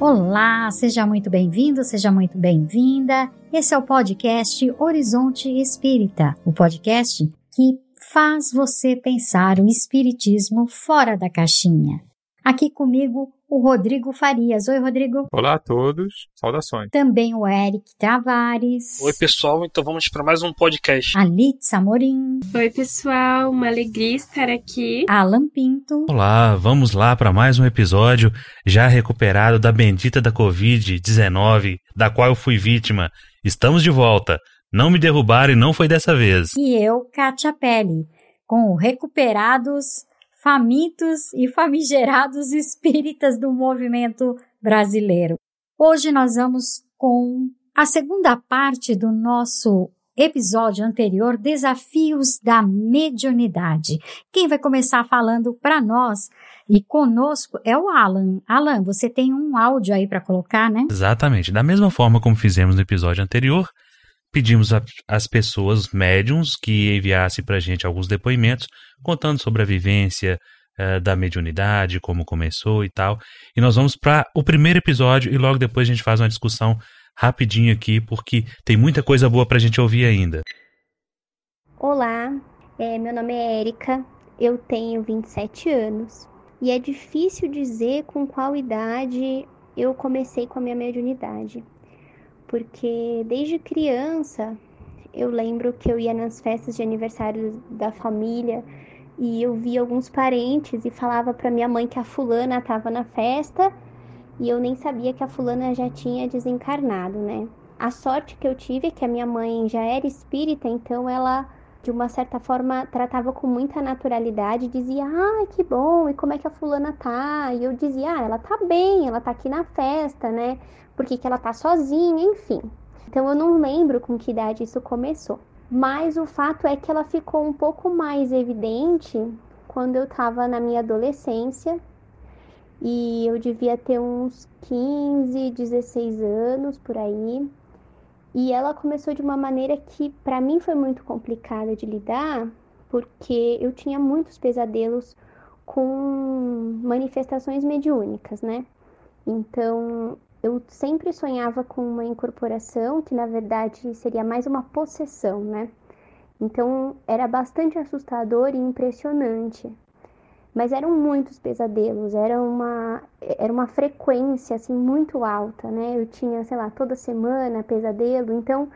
Olá, seja muito bem-vindo, seja muito bem-vinda. Esse é o podcast Horizonte Espírita, o podcast que faz você pensar o espiritismo fora da caixinha. Aqui comigo o Rodrigo Farias. Oi, Rodrigo. Olá a todos, saudações. Também o Eric Travares. Oi, pessoal, então vamos para mais um podcast. A Litz Amorim. Oi, pessoal, uma alegria estar aqui. Alan Pinto. Olá, vamos lá para mais um episódio já recuperado da bendita da Covid-19, da qual eu fui vítima. Estamos de volta. Não me derrubaram e não foi dessa vez. E eu, Kátia Pelle, com o Recuperados famintos e famigerados espíritas do movimento brasileiro. Hoje nós vamos com a segunda parte do nosso episódio anterior, Desafios da Mediunidade. Quem vai começar falando para nós e conosco é o Alan. Alan, você tem um áudio aí para colocar, né? Exatamente. Da mesma forma como fizemos no episódio anterior, pedimos às pessoas médiums que enviassem para a gente alguns depoimentos contando sobre a vivência uh, da mediunidade, como começou e tal. E nós vamos para o primeiro episódio e logo depois a gente faz uma discussão rapidinho aqui, porque tem muita coisa boa para a gente ouvir ainda. Olá, é, meu nome é Erika, eu tenho 27 anos e é difícil dizer com qual idade eu comecei com a minha mediunidade porque desde criança eu lembro que eu ia nas festas de aniversário da família e eu via alguns parentes e falava para minha mãe que a fulana estava na festa e eu nem sabia que a fulana já tinha desencarnado, né? A sorte que eu tive é que a minha mãe já era espírita, então ela de uma certa forma tratava com muita naturalidade, dizia: "Ah, que bom, e como é que a fulana tá?" E eu dizia: "Ah, ela tá bem, ela tá aqui na festa, né? Por que, que ela tá sozinha, enfim. Então eu não lembro com que idade isso começou. Mas o fato é que ela ficou um pouco mais evidente quando eu estava na minha adolescência e eu devia ter uns 15, 16 anos por aí. E ela começou de uma maneira que para mim foi muito complicada de lidar, porque eu tinha muitos pesadelos com manifestações mediúnicas, né? Então eu sempre sonhava com uma incorporação que na verdade seria mais uma possessão, né? Então era bastante assustador e impressionante. Mas eram muitos pesadelos, era uma era uma frequência assim muito alta, né? Eu tinha, sei lá, toda semana pesadelo, então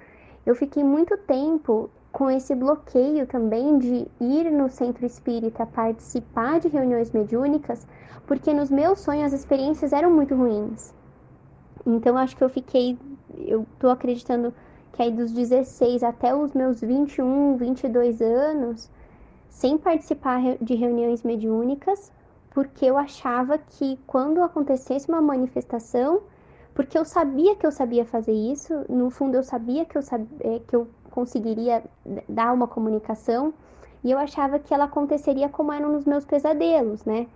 eu fiquei muito tempo com esse bloqueio também de ir no centro espírita participar de reuniões mediúnicas, porque nos meus sonhos as experiências eram muito ruins. Então acho que eu fiquei, eu tô acreditando que aí dos 16 até os meus 21, 22 anos, sem participar de reuniões mediúnicas, porque eu achava que quando acontecesse uma manifestação, porque eu sabia que eu sabia fazer isso, no fundo eu sabia que eu, sabia, é, que eu conseguiria dar uma comunicação, e eu achava que ela aconteceria como eram nos meus pesadelos, né?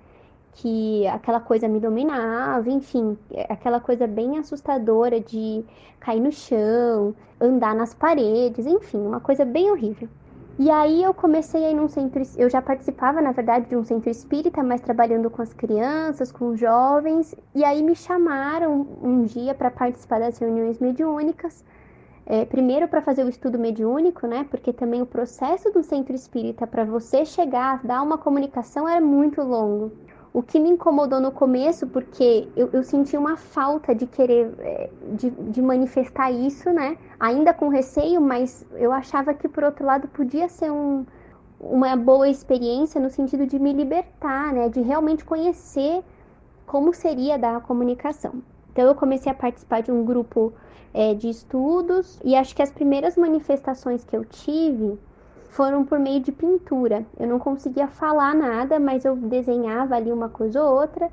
Que aquela coisa me dominava, enfim, aquela coisa bem assustadora de cair no chão, andar nas paredes, enfim, uma coisa bem horrível. E aí eu comecei a ir num centro, eu já participava, na verdade, de um centro espírita, mas trabalhando com as crianças, com os jovens, e aí me chamaram um dia para participar das reuniões mediúnicas. É, primeiro para fazer o estudo mediúnico, né? Porque também o processo do centro espírita para você chegar dar uma comunicação era muito longo. O que me incomodou no começo, porque eu, eu senti uma falta de querer, é, de, de manifestar isso, né? Ainda com receio, mas eu achava que, por outro lado, podia ser um, uma boa experiência no sentido de me libertar, né? De realmente conhecer como seria dar a comunicação. Então, eu comecei a participar de um grupo é, de estudos e acho que as primeiras manifestações que eu tive foram por meio de pintura. Eu não conseguia falar nada, mas eu desenhava ali uma coisa ou outra.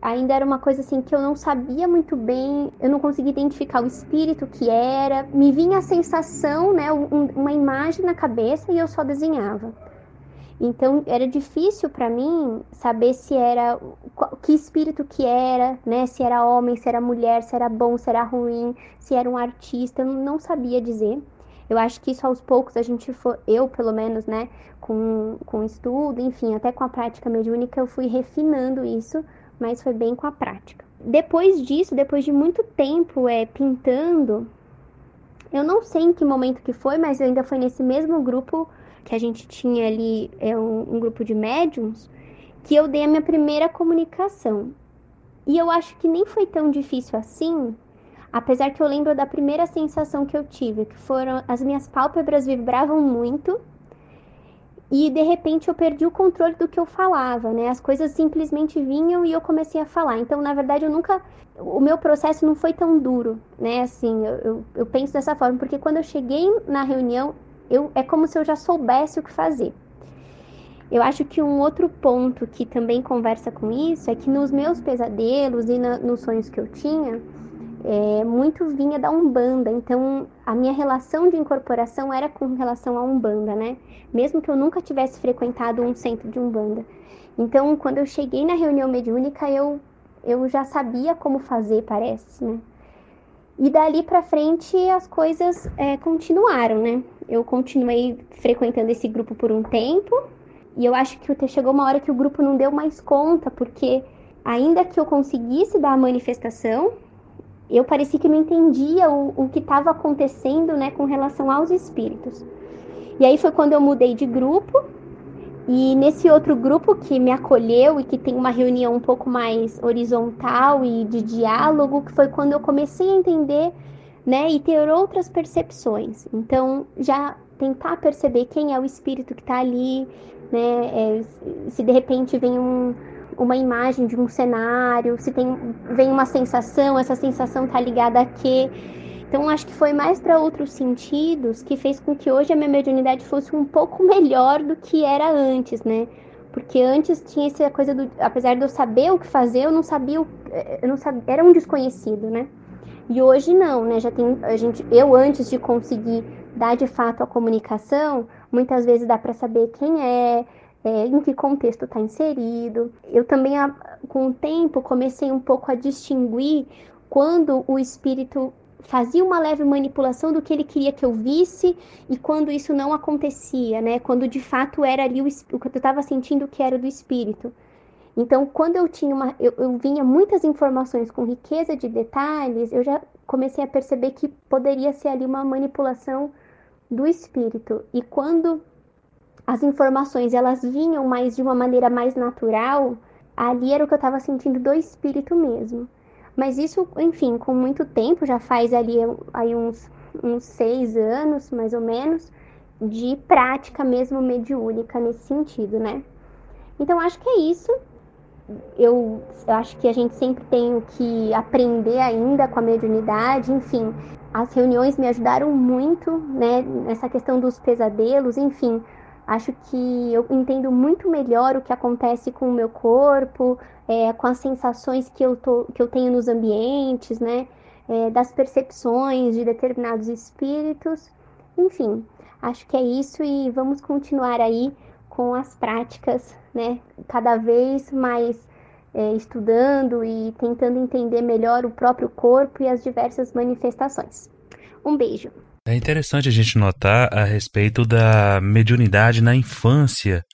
Ainda era uma coisa assim que eu não sabia muito bem, eu não conseguia identificar o espírito que era. Me vinha a sensação, né, um, uma imagem na cabeça e eu só desenhava. Então era difícil para mim saber se era que espírito que era, né? Se era homem, se era mulher, se era bom, se era ruim, se era um artista, eu não sabia dizer. Eu acho que isso aos poucos a gente for, eu pelo menos, né, com, com estudo, enfim, até com a prática mediúnica eu fui refinando isso, mas foi bem com a prática. Depois disso, depois de muito tempo é, pintando, eu não sei em que momento que foi, mas ainda foi nesse mesmo grupo que a gente tinha ali, é um, um grupo de médiums, que eu dei a minha primeira comunicação. E eu acho que nem foi tão difícil assim, apesar que eu lembro da primeira sensação que eu tive, que foram as minhas pálpebras vibravam muito e de repente eu perdi o controle do que eu falava, né? As coisas simplesmente vinham e eu comecei a falar. Então, na verdade, eu nunca. O meu processo não foi tão duro, né? Assim, eu, eu, eu penso dessa forma, porque quando eu cheguei na reunião, eu, é como se eu já soubesse o que fazer. Eu acho que um outro ponto que também conversa com isso é que nos meus pesadelos e na, nos sonhos que eu tinha, é, muito vinha da Umbanda. Então, a minha relação de incorporação era com relação à Umbanda, né? Mesmo que eu nunca tivesse frequentado um centro de Umbanda. Então, quando eu cheguei na reunião mediúnica, eu, eu já sabia como fazer, parece, né? E dali para frente as coisas é, continuaram, né? Eu continuei frequentando esse grupo por um tempo e eu acho que chegou uma hora que o grupo não deu mais conta, porque ainda que eu conseguisse dar a manifestação, eu parecia que não entendia o, o que estava acontecendo né, com relação aos espíritos. E aí foi quando eu mudei de grupo, e nesse outro grupo que me acolheu e que tem uma reunião um pouco mais horizontal e de diálogo, que foi quando eu comecei a entender né, e ter outras percepções. Então, já tentar perceber quem é o espírito que está ali, né, é, se de repente vem um, uma imagem de um cenário, se tem vem uma sensação, essa sensação tá ligada a quê? Então acho que foi mais para outros sentidos que fez com que hoje a minha mediunidade fosse um pouco melhor do que era antes, né? Porque antes tinha essa coisa do, apesar de eu saber o que fazer, eu não sabia, eu não sabia, era um desconhecido, né? E hoje não, né? Já tem a gente, eu antes de conseguir dar de fato a comunicação, muitas vezes dá para saber quem é, é, em que contexto está inserido. Eu também, com o tempo, comecei um pouco a distinguir quando o espírito fazia uma leve manipulação do que ele queria que eu visse e quando isso não acontecia, né? Quando de fato era ali o, o que eu estava sentindo que era do espírito. Então, quando eu tinha uma, eu, eu vinha muitas informações com riqueza de detalhes, eu já comecei a perceber que poderia ser ali uma manipulação do espírito. E quando as informações elas vinham mais de uma maneira mais natural, ali era o que eu estava sentindo do espírito mesmo. Mas isso, enfim, com muito tempo, já faz ali aí uns, uns seis anos, mais ou menos, de prática mesmo mediúnica nesse sentido, né? Então acho que é isso. Eu, eu acho que a gente sempre tem o que aprender ainda com a mediunidade, enfim. As reuniões me ajudaram muito, né, nessa questão dos pesadelos, enfim, Acho que eu entendo muito melhor o que acontece com o meu corpo, é, com as sensações que eu, tô, que eu tenho nos ambientes, né? É, das percepções de determinados espíritos. Enfim, acho que é isso e vamos continuar aí com as práticas, né? Cada vez mais é, estudando e tentando entender melhor o próprio corpo e as diversas manifestações. Um beijo! É interessante a gente notar a respeito da mediunidade na infância.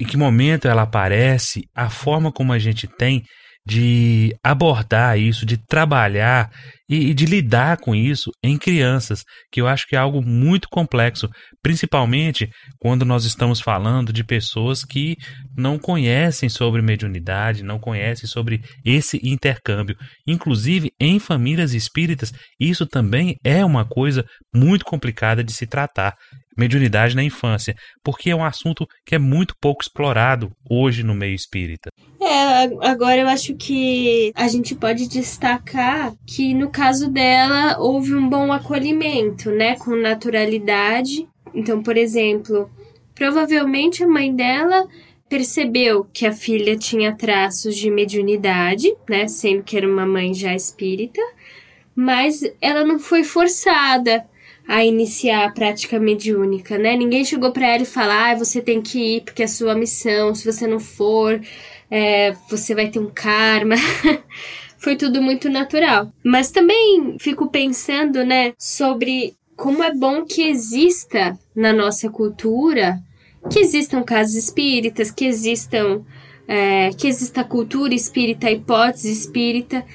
Em que momento ela aparece, a forma como a gente tem de abordar isso, de trabalhar e, e, de lidar com isso em crianças, que eu acho que é algo muito complexo, principalmente quando nós estamos falando de pessoas que não conhecem sobre mediunidade, não conhecem sobre esse intercâmbio. Inclusive, em famílias espíritas, isso também é uma coisa muito complicada de se tratar mediunidade na infância, porque é um assunto que é muito pouco explorado hoje no meio espírita. É, agora eu acho que a gente pode destacar que no caso dela houve um bom acolhimento, né, com naturalidade. Então, por exemplo, provavelmente a mãe dela percebeu que a filha tinha traços de mediunidade, né, sendo que era uma mãe já espírita, mas ela não foi forçada a iniciar a prática mediúnica, né? Ninguém chegou para ela e falou: ah, você tem que ir porque é sua missão, se você não for, é, você vai ter um karma. Foi tudo muito natural. Mas também fico pensando, né, sobre como é bom que exista na nossa cultura, que existam casas espíritas, que existam é, que exista cultura espírita, hipótese espírita,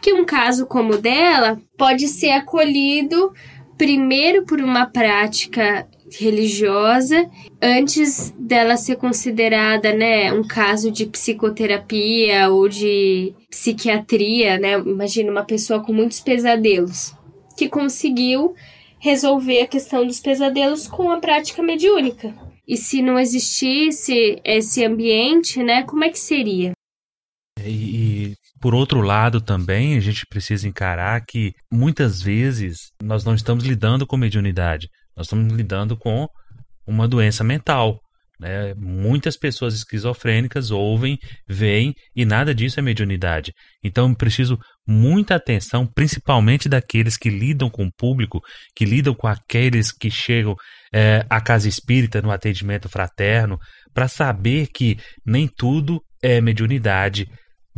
que um caso como o dela pode ser acolhido primeiro por uma prática religiosa antes dela ser considerada, né, um caso de psicoterapia ou de psiquiatria, né? Imagina uma pessoa com muitos pesadelos que conseguiu resolver a questão dos pesadelos com a prática mediúnica. E se não existisse esse ambiente, né, como é que seria? E, e, por outro lado também a gente precisa encarar que muitas vezes nós não estamos lidando com mediunidade, nós estamos lidando com uma doença mental. Né? Muitas pessoas esquizofrênicas ouvem, veem e nada disso é mediunidade. Então preciso muita atenção, principalmente daqueles que lidam com o público, que lidam com aqueles que chegam é, à casa espírita no atendimento fraterno, para saber que nem tudo é mediunidade.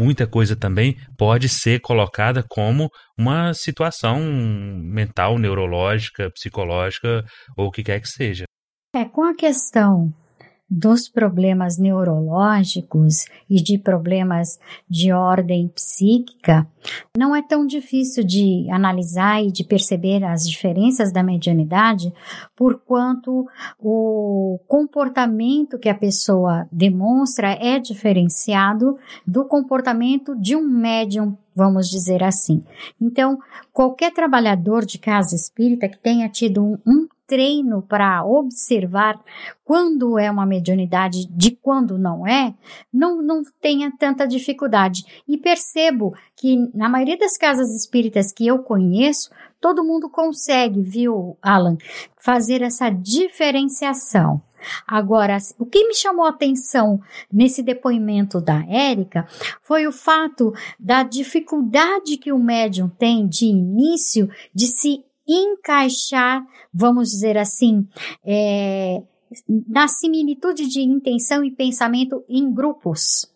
Muita coisa também pode ser colocada como uma situação mental, neurológica, psicológica ou o que quer que seja. É, com a questão dos problemas neurológicos e de problemas de ordem psíquica, não é tão difícil de analisar e de perceber as diferenças da mediunidade, por quanto o comportamento que a pessoa demonstra é diferenciado do comportamento de um médium vamos dizer assim. Então, qualquer trabalhador de casa espírita que tenha tido um, um treino para observar quando é uma mediunidade de quando não é, não, não tenha tanta dificuldade. E percebo que na maioria das casas espíritas que eu conheço, todo mundo consegue, viu, Alan, fazer essa diferenciação. Agora, o que me chamou a atenção nesse depoimento da Érica foi o fato da dificuldade que o médium tem de início de se encaixar, vamos dizer assim, é, na similitude de intenção e pensamento em grupos.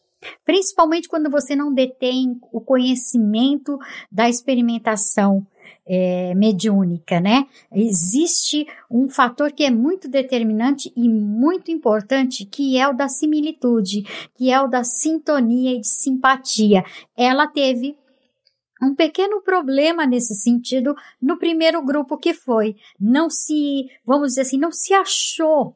Principalmente quando você não detém o conhecimento da experimentação é, mediúnica, né? Existe um fator que é muito determinante e muito importante, que é o da similitude, que é o da sintonia e de simpatia. Ela teve um pequeno problema nesse sentido no primeiro grupo que foi. Não se, vamos dizer assim, não se achou.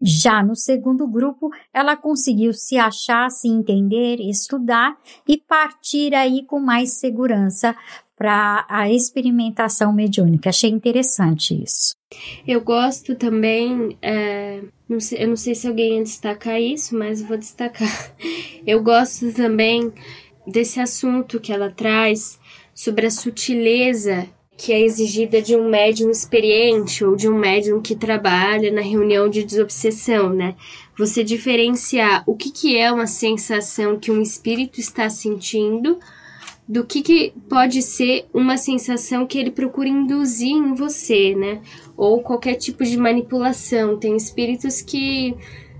Já no segundo grupo, ela conseguiu se achar, se entender, estudar e partir aí com mais segurança para a experimentação mediúnica. Achei interessante isso. Eu gosto também, é, não sei, eu não sei se alguém ia destacar isso, mas vou destacar. Eu gosto também desse assunto que ela traz sobre a sutileza que é exigida de um médium experiente ou de um médium que trabalha na reunião de desobsessão, né? Você diferenciar o que, que é uma sensação que um espírito está sentindo do que, que pode ser uma sensação que ele procura induzir em você, né? Ou qualquer tipo de manipulação. Tem espíritos que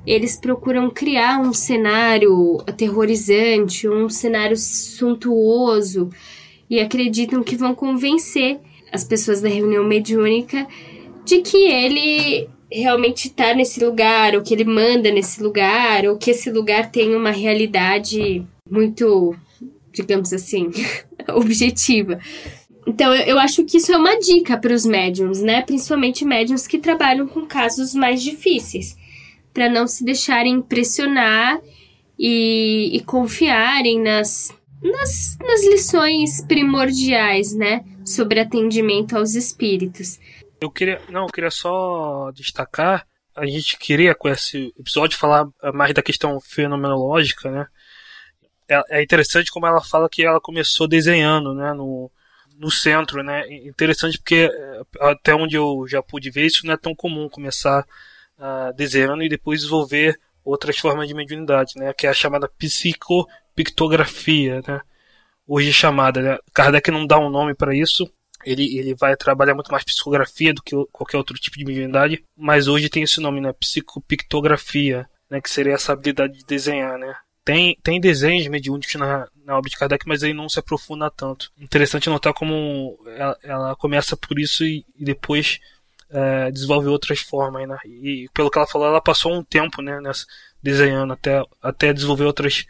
eles procuram criar um cenário aterrorizante, um cenário suntuoso e acreditam que vão convencer as pessoas da reunião mediúnica de que ele realmente está nesse lugar, ou que ele manda nesse lugar, ou que esse lugar tem uma realidade muito, digamos assim, objetiva. Então, eu, acho que isso é uma dica para os médiums, né? Principalmente médiums que trabalham com casos mais difíceis para não se deixarem impressionar e, e confiarem nas, nas, nas lições primordiais, né, sobre atendimento aos espíritos. Eu queria, não, eu queria só destacar, a gente queria com esse episódio falar mais da questão fenomenológica, né? É, é interessante como ela fala que ela começou desenhando, né, no, no centro, né? Interessante porque é, até onde eu já pude ver isso não é tão comum começar uh, desenhando e depois desenvolver outras formas de mediunidade, né? Que é a chamada psicopictografia, né? Hoje chamada, né? Kardec não dá um nome para isso. Ele, ele vai trabalhar muito mais psicografia do que qualquer outro tipo de mediunidade, mas hoje tem esse nome, né? Psicopictografia, né? Que seria essa habilidade de desenhar, né? Tem, tem desenhos mediúnicos na, na obra de Kardec, mas ele não se aprofunda tanto. Interessante notar como ela, ela começa por isso e, e depois é, desenvolve outras formas, né? E pelo que ela falou, ela passou um tempo, né, nessa, desenhando até, até desenvolver outras,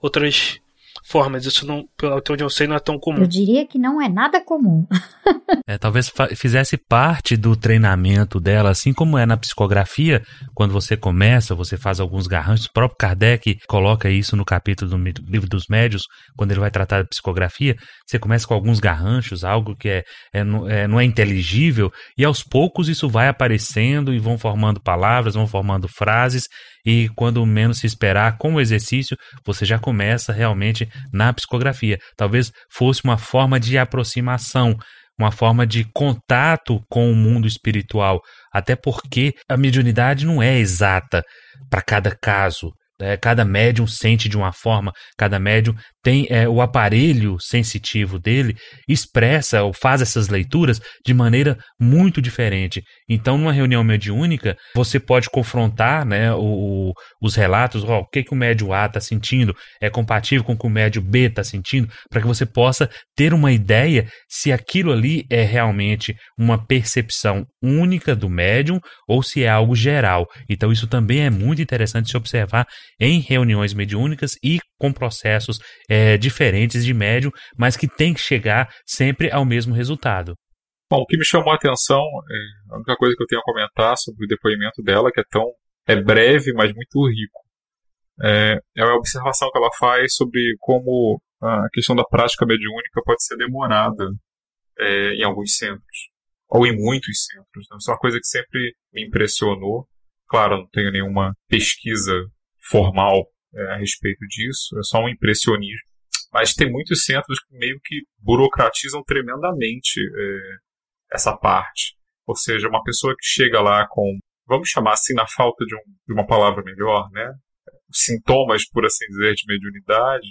outras formas. Isso não, até onde eu sei, não é tão comum. Eu diria que não é nada comum. é, talvez fizesse parte do treinamento dela, assim como é na psicografia, quando você começa, você faz alguns garranchos. O próprio Kardec coloca isso no capítulo do livro dos médios, quando ele vai tratar de psicografia. Você começa com alguns garranchos, algo que é, é, é não é inteligível, e aos poucos isso vai aparecendo e vão formando palavras, vão formando frases, e quando menos se esperar, com o exercício, você já começa realmente na psicografia. Talvez fosse uma forma de aproximação, uma forma de contato com o mundo espiritual, até porque a mediunidade não é exata para cada caso. É, cada médium sente de uma forma, cada médium tem é, o aparelho sensitivo dele, expressa ou faz essas leituras de maneira muito diferente. Então, numa reunião mediúnica, você pode confrontar né, o, os relatos, ó, o que, que o médio A está sentindo, é compatível com o que o médio B está sentindo, para que você possa ter uma ideia se aquilo ali é realmente uma percepção única do médium ou se é algo geral. Então, isso também é muito interessante se observar em reuniões mediúnicas e com processos é, diferentes de médium, mas que tem que chegar sempre ao mesmo resultado. Bom, o que me chamou a atenção, é, a única coisa que eu tenho a comentar sobre o depoimento dela, que é tão é breve, mas muito rico, é, é a observação que ela faz sobre como a questão da prática mediúnica pode ser demorada é, em alguns centros, ou em muitos centros. Né? Isso é uma coisa que sempre me impressionou. Claro, não tenho nenhuma pesquisa formal é, a respeito disso, é só um impressionismo. Mas tem muitos centros que meio que burocratizam tremendamente é, essa parte. Ou seja, uma pessoa que chega lá com, vamos chamar assim, na falta de, um, de uma palavra melhor, né? Sintomas, por assim dizer, de mediunidade.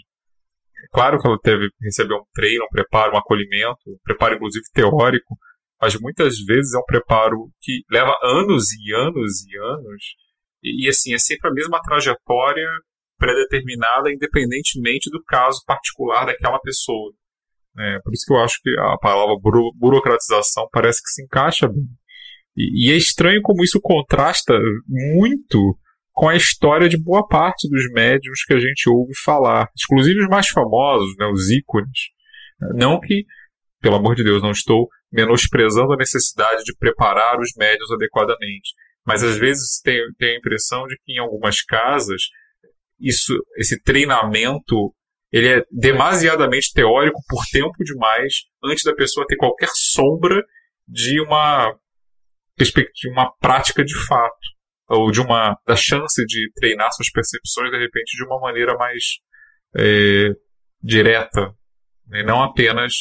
É claro que ela teve receber um treino, um preparo, um acolhimento, um preparo inclusive teórico, mas muitas vezes é um preparo que leva anos e anos e anos e, assim, é sempre a mesma trajetória predeterminada, independentemente do caso particular daquela pessoa. É, por isso que eu acho que a palavra buro burocratização parece que se encaixa bem. E, e, é estranho como isso contrasta muito com a história de boa parte dos médiums que a gente ouve falar, inclusive os mais famosos, né, os ícones. Não que, pelo amor de Deus, não estou menosprezando a necessidade de preparar os médios adequadamente. Mas às vezes tem, tem a impressão de que em algumas casas isso, esse treinamento ele é demasiadamente teórico por tempo demais antes da pessoa ter qualquer sombra de uma perspectiva, uma prática de fato ou de uma da chance de treinar suas percepções de repente de uma maneira mais é, direta, né? não apenas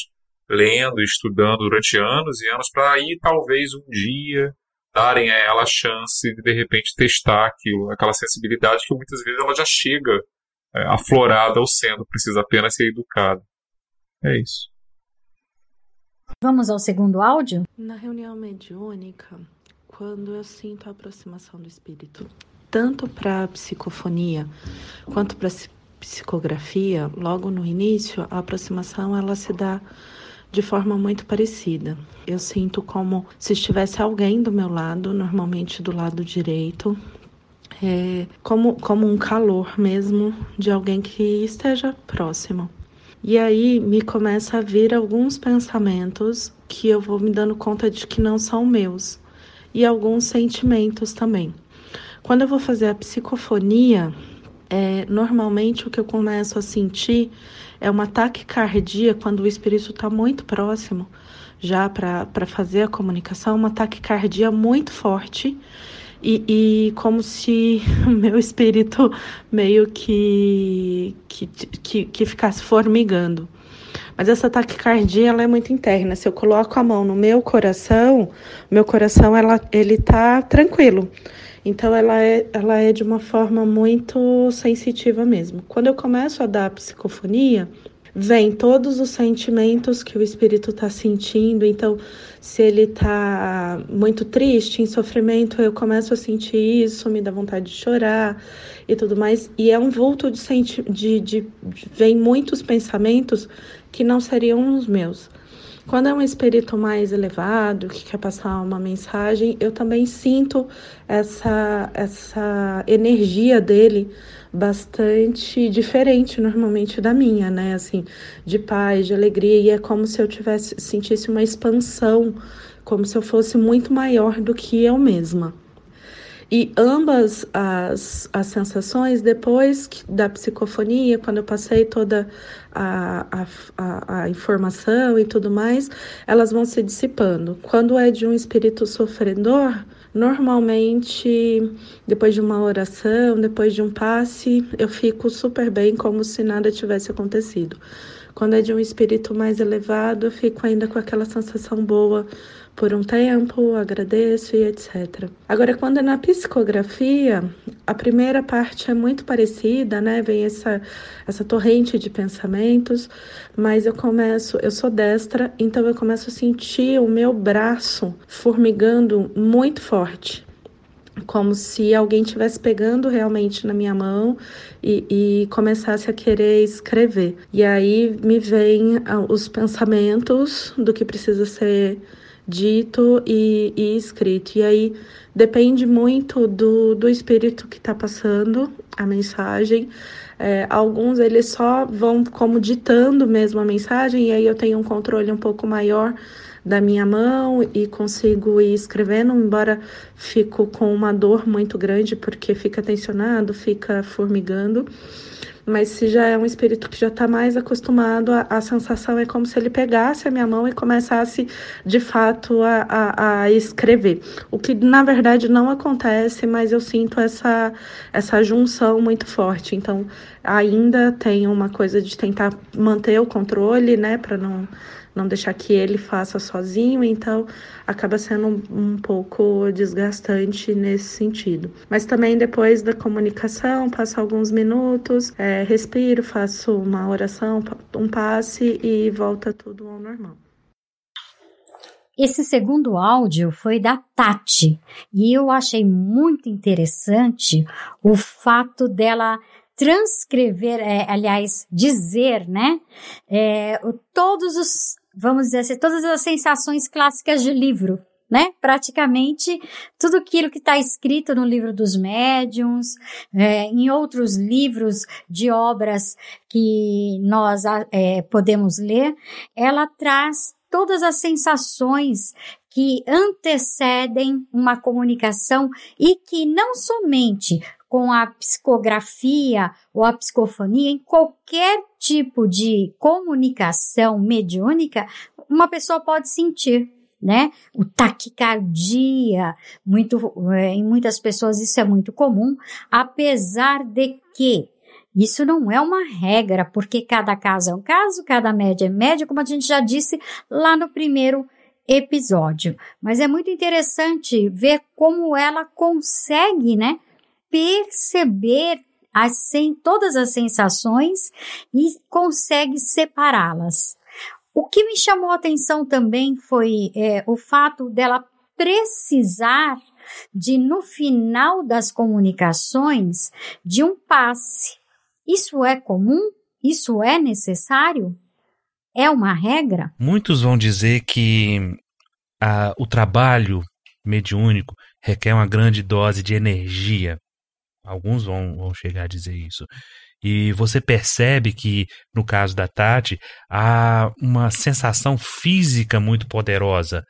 lendo estudando durante anos e anos para aí talvez um dia darem a ela a chance de de repente testar aquilo, aquela sensibilidade que muitas vezes ela já chega é, aflorada ao sendo, precisa apenas ser educada. É isso. Vamos ao segundo áudio? Na reunião mediúnica, quando eu sinto a aproximação do espírito, tanto para psicofonia quanto para psicografia, logo no início, a aproximação ela se dá de forma muito parecida. Eu sinto como se estivesse alguém do meu lado, normalmente do lado direito, é, como, como um calor mesmo de alguém que esteja próximo. E aí me começa a vir alguns pensamentos que eu vou me dando conta de que não são meus, e alguns sentimentos também. Quando eu vou fazer a psicofonia, é, normalmente o que eu começo a sentir é uma taquicardia quando o espírito está muito próximo, já para fazer a comunicação, uma taquicardia muito forte. E, e, como se meu espírito meio que, que, que, que, ficasse formigando. Mas essa taquicardia ela é muito interna. Se eu coloco a mão no meu coração, meu coração ela, ele tá tranquilo. Então ela é, ela é de uma forma muito sensitiva mesmo. Quando eu começo a dar a psicofonia, vem todos os sentimentos que o espírito está sentindo. Então, se ele está muito triste, em sofrimento, eu começo a sentir isso, me dá vontade de chorar e tudo mais. E é um vulto de, senti de, de, de vem muitos pensamentos que não seriam os meus. Quando é um espírito mais elevado, que quer passar uma mensagem, eu também sinto essa, essa energia dele bastante diferente normalmente da minha, né? Assim, de paz, de alegria, e é como se eu tivesse sentisse uma expansão, como se eu fosse muito maior do que eu mesma. E ambas as, as sensações, depois da psicofonia, quando eu passei toda a, a, a, informação e tudo mais, elas vão se dissipando. Quando é de um espírito sofredor, normalmente, depois de uma oração, depois de um passe, eu fico super bem, como se nada tivesse acontecido. Quando é de um espírito mais elevado, eu fico ainda com aquela sensação boa por um tempo, agradeço e etc. Agora, quando é na psicografia, a primeira parte é muito parecida, né? Vem essa, essa torrente de pensamentos, mas eu começo, eu sou destra, então eu começo a sentir o meu braço formigando muito forte como se alguém estivesse pegando realmente na minha mão e, e, começasse a querer escrever. E aí me vêm ah, os pensamentos do que precisa ser dito e, e escrito. E aí depende muito do, do espírito que está passando a mensagem. É, alguns eles só vão como ditando mesmo a mensagem, e aí eu tenho um controle um pouco maior da minha mão e consigo ir escrevendo, embora fico com uma dor muito grande porque fica tensionado, fica formigando. Mas se já é um espírito que já está mais acostumado, a, a, sensação é como se ele pegasse a minha mão e começasse de fato a, a, a, escrever. O que na verdade não acontece, mas eu sinto essa, essa junção muito forte. Então ainda tem uma coisa de tentar manter o controle, né, para não não deixar que ele faça sozinho, então acaba sendo um, um pouco desgastante nesse sentido. Mas também depois da comunicação, passo alguns minutos, é, respiro, faço uma oração, um passe e volta tudo ao normal. Esse segundo áudio foi da Tati e eu achei muito interessante o fato dela transcrever, é, aliás, dizer, né, é, todos os vamos dizer assim, todas as sensações clássicas de livro, né? Praticamente tudo aquilo que está escrito no livro dos médiums, é, em outros livros de obras que nós é, podemos ler, ela traz todas as sensações que antecedem uma comunicação e que não somente com a psicografia ou a psicofonia, em qualquer tipo de comunicação mediúnica, uma pessoa pode sentir, né? O taquicardia, muito, é, em muitas pessoas isso é muito comum, apesar de que isso não é uma regra, porque cada caso é um caso, cada média é média, como a gente já disse lá no primeiro episódio. Mas é muito interessante ver como ela consegue, né? Perceber as, todas as sensações e consegue separá-las. O que me chamou a atenção também foi é, o fato dela precisar de, no final das comunicações, de um passe. Isso é comum? Isso é necessário? É uma regra? Muitos vão dizer que a, o trabalho mediúnico requer uma grande dose de energia. Alguns vão, vão chegar a dizer isso. E você percebe que, no caso da Tati, há uma sensação física muito poderosa.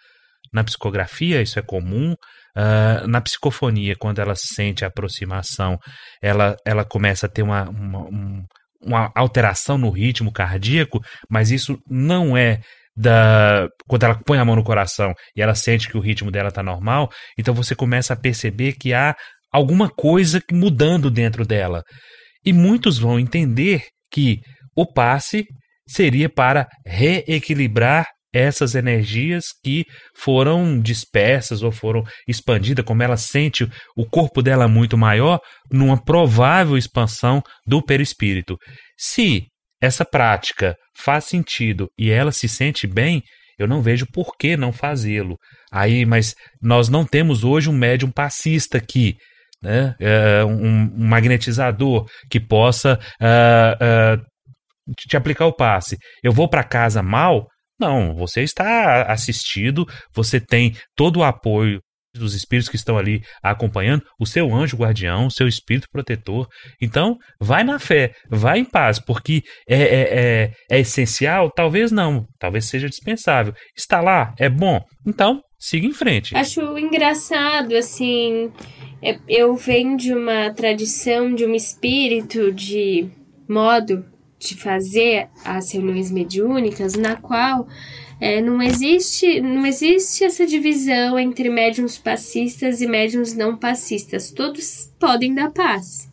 Na psicografia, isso é comum. Uh, na psicofonia, quando ela sente a aproximação, ela, ela começa a ter uma, uma, uma alteração no ritmo cardíaco, mas isso não é da quando ela põe a mão no coração e ela sente que o ritmo dela está normal, então você começa a perceber que há alguma coisa mudando dentro dela. E muitos vão entender que o passe seria para reequilibrar essas energias que foram dispersas ou foram expandidas, como ela sente o corpo dela muito maior, numa provável expansão do perispírito. Se essa prática faz sentido e ela se sente bem, eu não vejo por que não fazê-lo. Aí, mas nós não temos hoje um médium passista que né? É, um, um, magnetizador que possa uh, uh, te aplicar o passe. Eu vou para casa mal, Não, você está assistido, você tem todo o apoio dos espíritos que estão ali acompanhando, o seu anjo guardião, o seu espírito protetor. Então, vai na fé, vai em paz, porque é, é, é, é essencial? Talvez não, talvez seja dispensável. Está lá? É bom? Então, siga em frente. Acho engraçado, assim. É- Eu venho de uma tradição, de um espírito, de modo de fazer as reuniões mediúnicas, na qual é, não existe não existe essa divisão entre médiums passistas e médiums não passistas. Todos podem dar passe.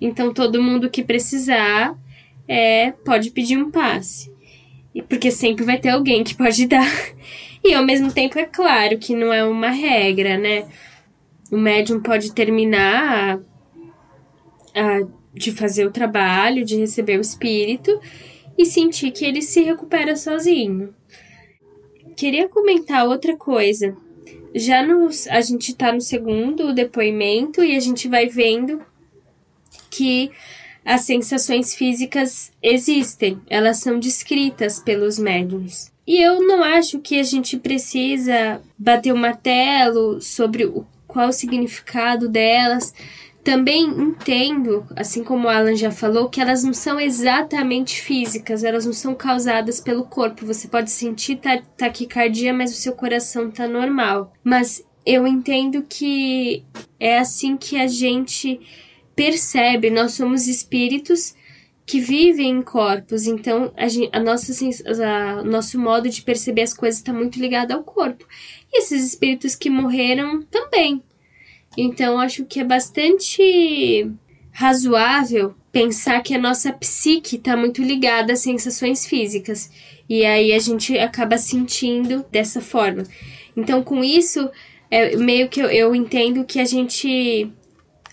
Então todo mundo que precisar é, pode pedir um passe. Porque sempre vai ter alguém que pode dar. E ao mesmo tempo é claro que não é uma regra, né? O médium pode terminar a- a- de fazer o trabalho, de receber o espírito e sentir que ele se recupera sozinho. Queria comentar outra coisa. Já nos, a gente tá no segundo depoimento e a gente vai vendo que as sensações físicas existem, elas são descritas pelos médiums. E eu não acho que a gente precisa bater o martelo sobre o, qual o significado delas. Também entendo, assim como o Alan já falou, que elas não são exatamente físicas, elas não são causadas pelo corpo. Você pode sentir ta- taquicardia, mas o seu coração tá normal. Mas eu entendo que é assim que a gente percebe, nós somos espíritos que vivem em corpos, então a, gen- a nossa a- nosso modo de perceber as coisas está muito ligado ao corpo. E esses espíritos que morreram também. Então acho que é bastante razoável pensar que a nossa psique está muito ligada às sensações físicas. E aí a gente acaba sentindo dessa forma. Então, com isso, é meio que eu, eu entendo que a gente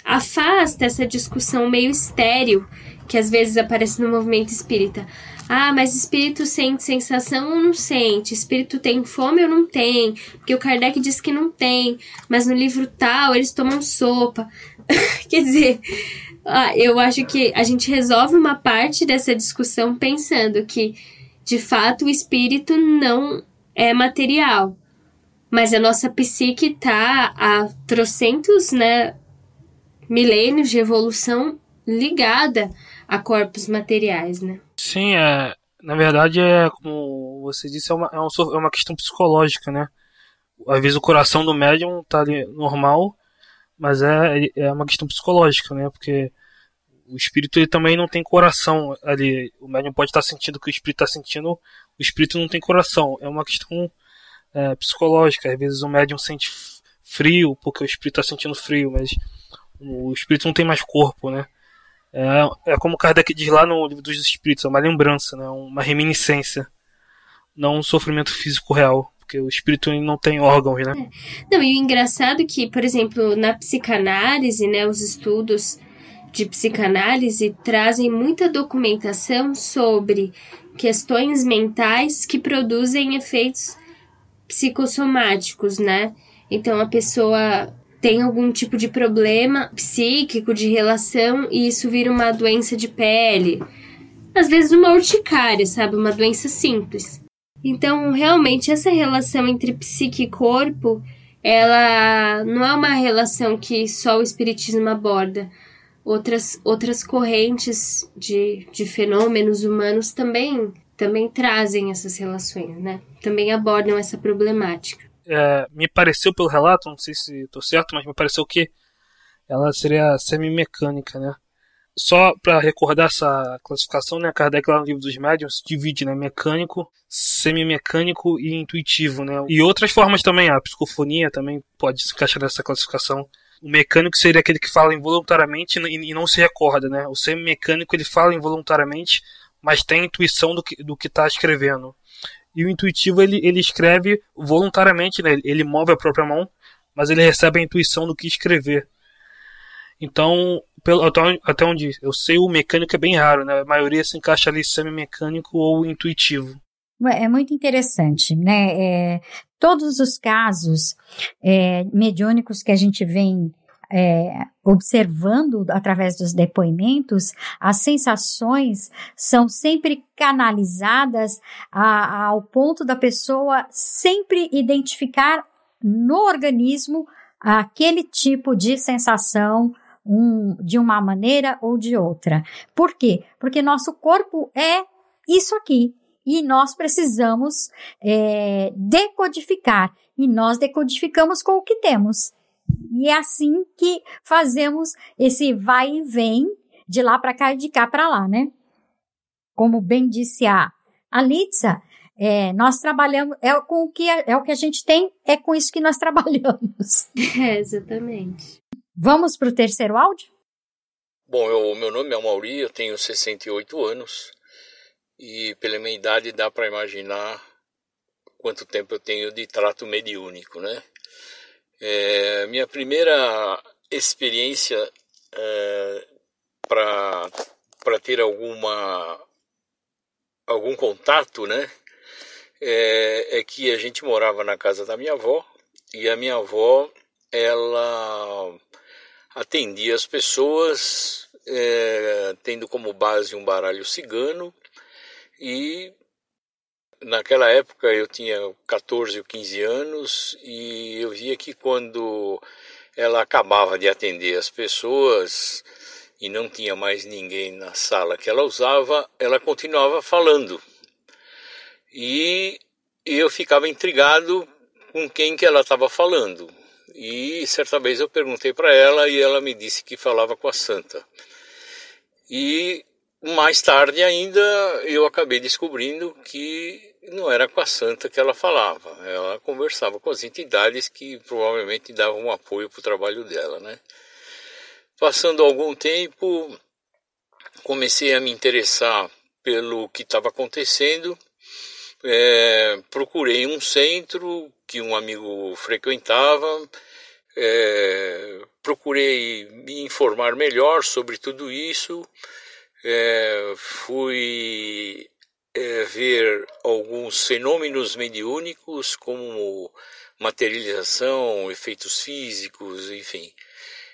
afasta essa discussão meio estéril que às vezes aparece no movimento espírita. Ah, mas espírito sente sensação ou não sente? Espírito tem fome ou não tem? Porque o Kardec diz que não tem, mas no livro tal eles tomam sopa. Quer dizer, ah, eu acho que a gente resolve uma parte dessa discussão pensando que, de fato, o espírito não é material. Mas a nossa psique tá há trocentos, né, milênios de evolução ligada a corpos materiais, né? Sim, é, na verdade é como você disse, é uma, é, um é uma questão psicológica, né? Às vezes o coração do médium tá ali normal, mas é, é uma questão psicológica, né? Porque o espírito ele também não tem coração ali. O médium pode estar sentindo o que o espírito está sentindo, o espírito não tem coração. É uma questão é, psicológica. Às vezes o médium sente frio porque o espírito está sentindo frio, mas o espírito não tem mais corpo, né? É, é como Kardec diz lá no livro dos espíritos, é uma lembrança, né? uma reminiscência, não um sofrimento físico real, porque o espírito não tem órgãos, né? Não, e o engraçado é que, por exemplo, na psicanálise, né, os estudos de psicanálise trazem muita documentação sobre questões mentais que produzem efeitos psicossomáticos, né? Então a pessoa tem algum tipo de problema psíquico de relação e isso vira uma doença de pele. Às vezes uma urticária, sabe? Uma doença simples. Então, realmente, essa relação entre psique e corpo, ela não é uma relação que só o espiritismo aborda. Outras, outras correntes de, de fenômenos humanos também, também trazem essas relações, né? Também abordam essa problemática. É, me pareceu pelo relato, não sei se estou certo, mas me pareceu que ela seria semi-mecânica, né? Só para recordar essa classificação, né? Kardec lá no livro dos médiuns divide, né? Mecânico, semi-mecânico e intuitivo, né? E outras formas também, a psicofonia também pode se encaixar nessa classificação. O mecânico seria aquele que fala involuntariamente e não se recorda, né? O semi-mecânico ele fala involuntariamente, mas tem a intuição do que do que está escrevendo. E o intuitivo ele, ele escreve voluntariamente, né? Ele- move a própria mão, mas ele recebe a intuição do que escrever. Então, pelo, até, onde- até onde eu sei, o mecânico é bem raro, né? A maioria se encaixa ali semi-mecânico ou intuitivo. É muito interessante, né? É, todos os casos é, mediúnicos que a gente vem é, observando através dos depoimentos, as sensações são sempre canalizadas a, ao ponto da pessoa sempre identificar no organismo aquele tipo de sensação um, de uma maneira ou de outra. Por quê? Porque nosso corpo é isso aqui e nós precisamos é, decodificar e nós decodificamos com o que temos. E é assim que fazemos esse vai e vem de lá para cá e de cá para lá, né? Como bem disse a Alitza, é, nós trabalhamos, é com o que é, é, o que a gente tem, é com isso que nós trabalhamos. É, exatamente. Vamos para o terceiro áudio? Bom, eu, meu nome é Mauri, eu tenho 68 anos e pela minha idade dá para imaginar quanto tempo eu tenho de trato mediúnico, né? É, minha primeira experiência é, para ter alguma algum contato, né? É, é, que a gente morava na casa da minha avó e a minha avó ela atendia as pessoas é, tendo como base um baralho cigano e naquela época eu tinha 14 ou 15 anos e eu via que quando ela acabava de atender as pessoas e não tinha mais ninguém na sala que ela usava, ela continuava falando. E eu ficava intrigado com quem que ela estava falando. E certa vez eu perguntei para ela e ela me disse que falava com a santa. E mais tarde ainda eu acabei descobrindo que não era com a santa que ela falava. Ela conversava com as entidades que provavelmente davam um apoio para o trabalho dela, né? Passando algum tempo, comecei a me interessar pelo que estava acontecendo. É, procurei um centro que um amigo frequentava, é, procurei me informar melhor sobre tudo isso é, fui ver alguns fenômenos mediúnicos, como materialização, efeitos físicos, enfim.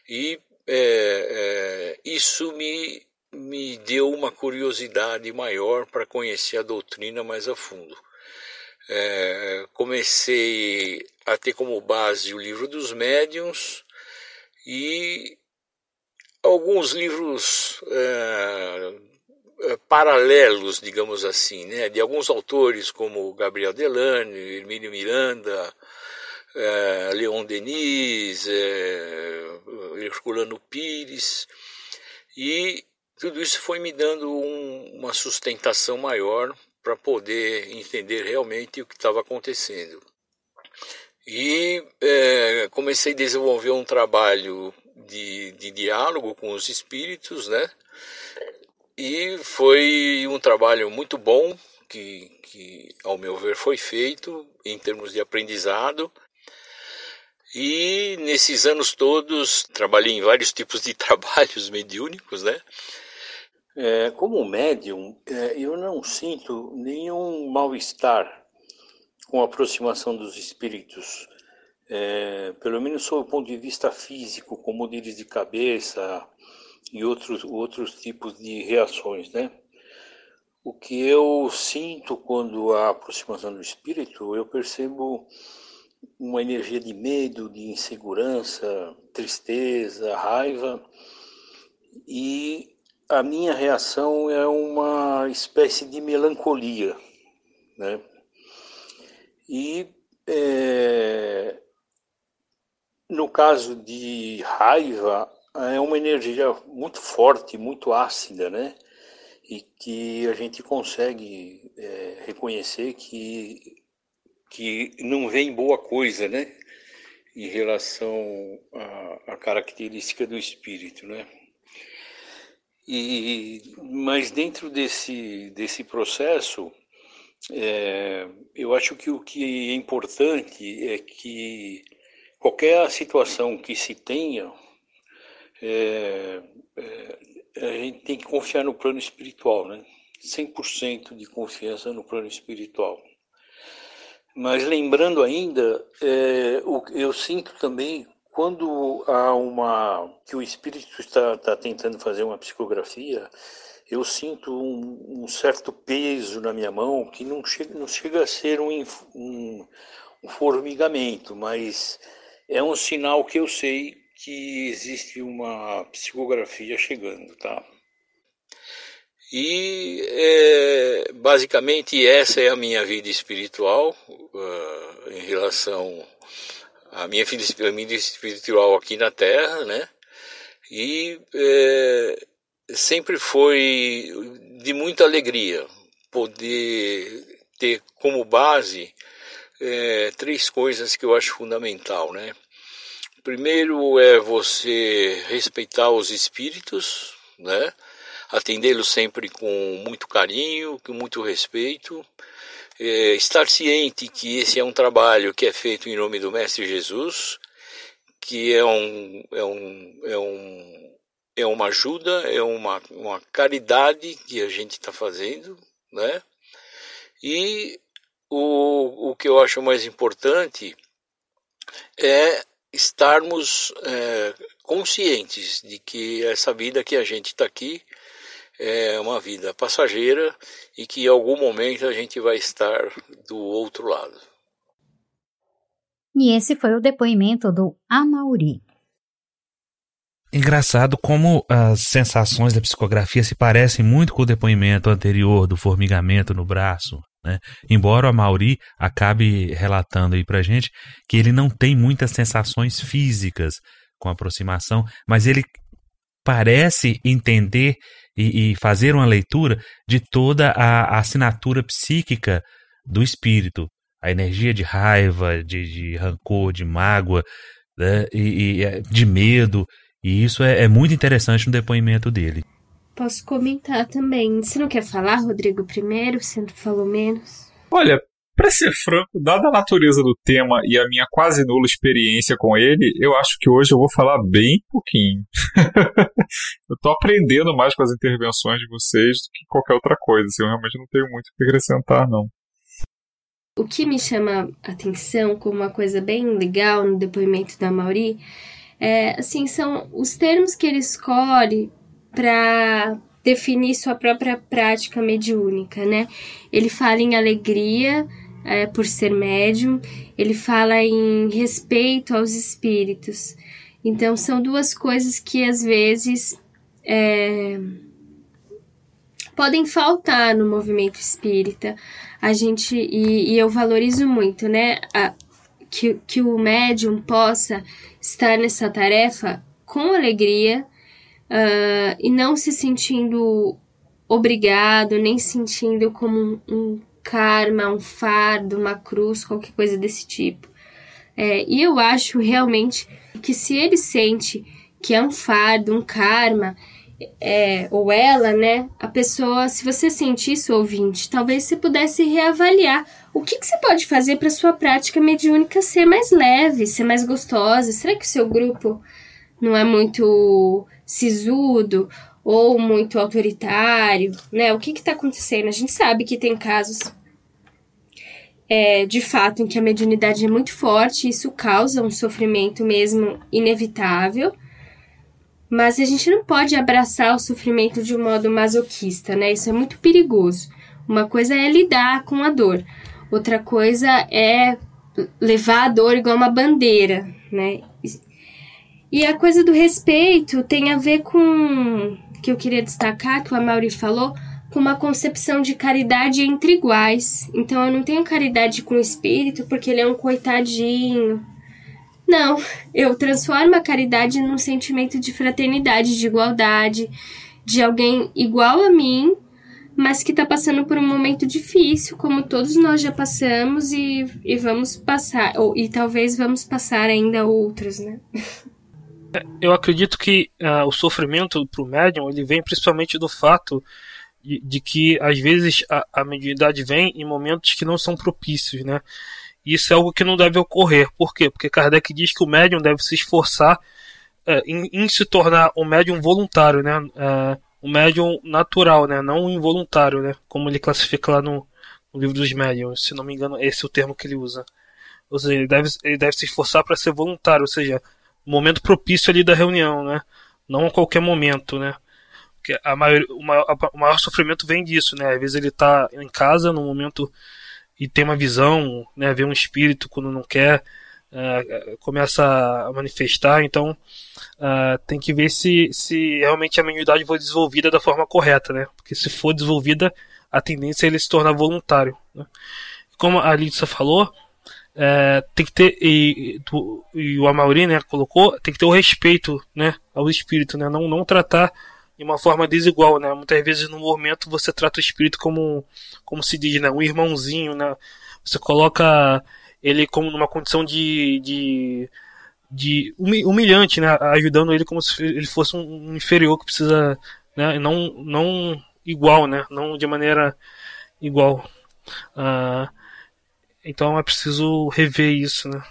E é, é isso me, me deu uma curiosidade maior para conhecer a doutrina mais a fundo. É, comecei a ter como base o livro dos médiuns e alguns livros é, é, paralelos, digamos assim, né, de alguns autores como Gabriel Delane, Hermínio Miranda, é, Leon Denis, é, Herculano Pires, e tudo isso foi me dando um, uma sustentação maior para poder entender realmente o que estava acontecendo. E é, comecei a desenvolver um trabalho de, de diálogo com os espíritos, né? E foi um trabalho muito bom que, que, ao meu ver, foi feito em termos de aprendizado. E nesses anos todos trabalhei em vários tipos de trabalhos mediúnicos, né? É, como médium, é, eu não sinto nenhum mal-estar com a aproximação dos espíritos é, pelo menos sob o ponto de vista físico, como dores de cabeça e outros, outros tipos de reações, né? O que eu sinto quando há aproximação do espírito, eu percebo uma energia de medo, de insegurança, tristeza, raiva, e a minha reação é uma espécie de melancolia, né? E é, no caso de raiva, é uma energia muito forte, muito ácida, né? E que a gente consegue é, reconhecer que, que não vem boa coisa, né? Em relação à, característica do espírito, né? E, mas dentro desse, desse processo, é, eu acho que o que é importante é que qualquer situação que se tenha, é, é, a gente tem que confiar no plano espiritual, né? 100% de confiança no plano espiritual. Mas lembrando ainda, é, o, eu sinto também quando há uma que o espírito está, está tentando fazer uma psicografia, eu sinto um, um, certo peso na minha mão que não chega, não chega a ser um, um, um formigamento, mas é um sinal que eu sei que existe uma psicografia chegando, tá? E é, basicamente essa é a minha vida espiritual uh, em relação à minha vida, espiritual aqui na Terra, né? E é, sempre foi de muita alegria poder ter como base é, três coisas que eu acho fundamental, né? Primeiro é você respeitar os espíritos, né? Atendê-los sempre com muito carinho, com muito respeito. É, estar ciente que esse é um trabalho que é feito em nome do Mestre Jesus, que é um, é um, é um, é uma ajuda, é uma, uma caridade que a gente está fazendo, né? E o, o que eu acho mais importante é estarmos é, conscientes de que essa vida que a gente está aqui é uma vida passageira e que em algum momento a gente vai estar do outro lado. E esse foi o depoimento do Amauri. Engraçado como as sensações da psicografia se parecem muito com o depoimento anterior do formigamento no braço. Né? Embora a Mauri acabe relatando aí pra gente que ele não tem muitas sensações físicas com aproximação, mas ele parece entender e, e fazer uma leitura de toda a, a, assinatura psíquica do espírito, a energia de raiva, de, de rancor, de mágoa, né? e, e, é, de medo, e isso é, é muito interessante no depoimento dele. Posso comentar também. Você não quer falar, Rodrigo, primeiro? Você falou menos? Olha, para ser franco, dada a natureza do tema e a minha quase nula experiência com ele, eu acho que hoje eu vou falar bem pouquinho. eu tô aprendendo mais com as intervenções de vocês do que qualquer outra coisa. Assim, eu realmente não tenho muito o que acrescentar, não. O que me chama a atenção como uma coisa bem legal no depoimento da Mauri é, assim, são os termos que ele escolhe para definir sua própria prática mediúnica, né? Ele fala em alegria é, por ser médium, ele fala em respeito aos espíritos. Então, são duas coisas que às vezes é, podem faltar no movimento espírita. A gente, e, e eu valorizo muito, né? A, que, que o médium possa estar nessa tarefa com alegria, uh, e não se sentindo obrigado, nem sentindo como um, um karma, um fardo, uma cruz, qualquer coisa desse tipo. É, e eu acho realmente que se ele sente que é um fardo, um karma, é, ou ela, né? A pessoa, se você sente isso, ouvinte, talvez você pudesse reavaliar o que, que você pode fazer para sua prática mediúnica ser mais leve, ser mais gostosa. Será que o seu grupo não é muito sisudo ou muito autoritário, né? O que está acontecendo? A gente sabe que tem casos é, de fato em que a mediunidade é muito forte, isso causa um sofrimento mesmo inevitável, mas a gente não pode abraçar o sofrimento de um modo masoquista, né? Isso é muito perigoso. Uma coisa é lidar com a dor, outra coisa é levar a dor igual uma bandeira, né? E a coisa do respeito tem a ver com que eu queria destacar, que o Amaury falou, com uma concepção de caridade entre iguais. Então eu não tenho caridade com o espírito porque ele é um coitadinho. Não, eu transformo a caridade num sentimento de fraternidade, de igualdade, de alguém igual a mim, mas que está passando por um momento difícil, como todos nós já passamos e, e vamos passar, ou, e talvez vamos passar ainda outros, né? Eu acredito que uh, o sofrimento para o médium ele vem principalmente do fato de, de que às vezes a, a mediunidade vem em momentos que não são propícios, né? Isso é algo que não deve ocorrer. Por quê? Porque Kardec diz que o médium deve se esforçar uh, em, em, se tornar um médium voluntário, né? Uh, um médium natural, né? Não involuntário, né? Como ele classifica lá no, no livro dos médiums. Se não me engano, esse é o termo que ele usa. Ou seja, ele deve, ele deve se esforçar para ser voluntário, ou seja, momento propício ali da reunião, né? Não a qualquer momento, né? Porque a maior, o, maior, o maior sofrimento vem disso, né? Às vezes ele está em casa no momento e tem uma visão, né? Vê um espírito quando não quer, uh, começa a manifestar, então uh, tem que ver se, se realmente a mediunidade foi desenvolvida da forma correta, né? Porque se for desenvolvida, a tendência é ele se tornar voluntário. Né? Como a Alicia falou, é, tem que ter e, e, o Amauri né, colocou tem que ter o respeito né ao espírito né não não tratar de uma forma desigual né. Muitas vezes no movimento você trata o espírito como como se diz né um irmãozinho né. Você coloca ele como numa condição de, de de humilhante né ajudando ele como se ele fosse um inferior que precisa né não não igual né não de maneira igual. Uh, então é preciso rever isso, né?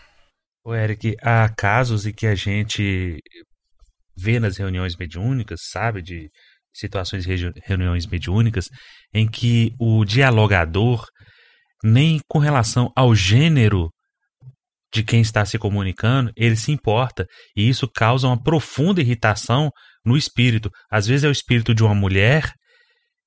O Eric, há casos em que a gente vê nas reuniões mediúnicas, sabe, de situações de reuniões mediúnicas, em que o dialogador, nem com relação ao gênero de quem está se comunicando, ele se importa. E isso causa uma profunda irritação no espírito. Às vezes é o espírito de uma mulher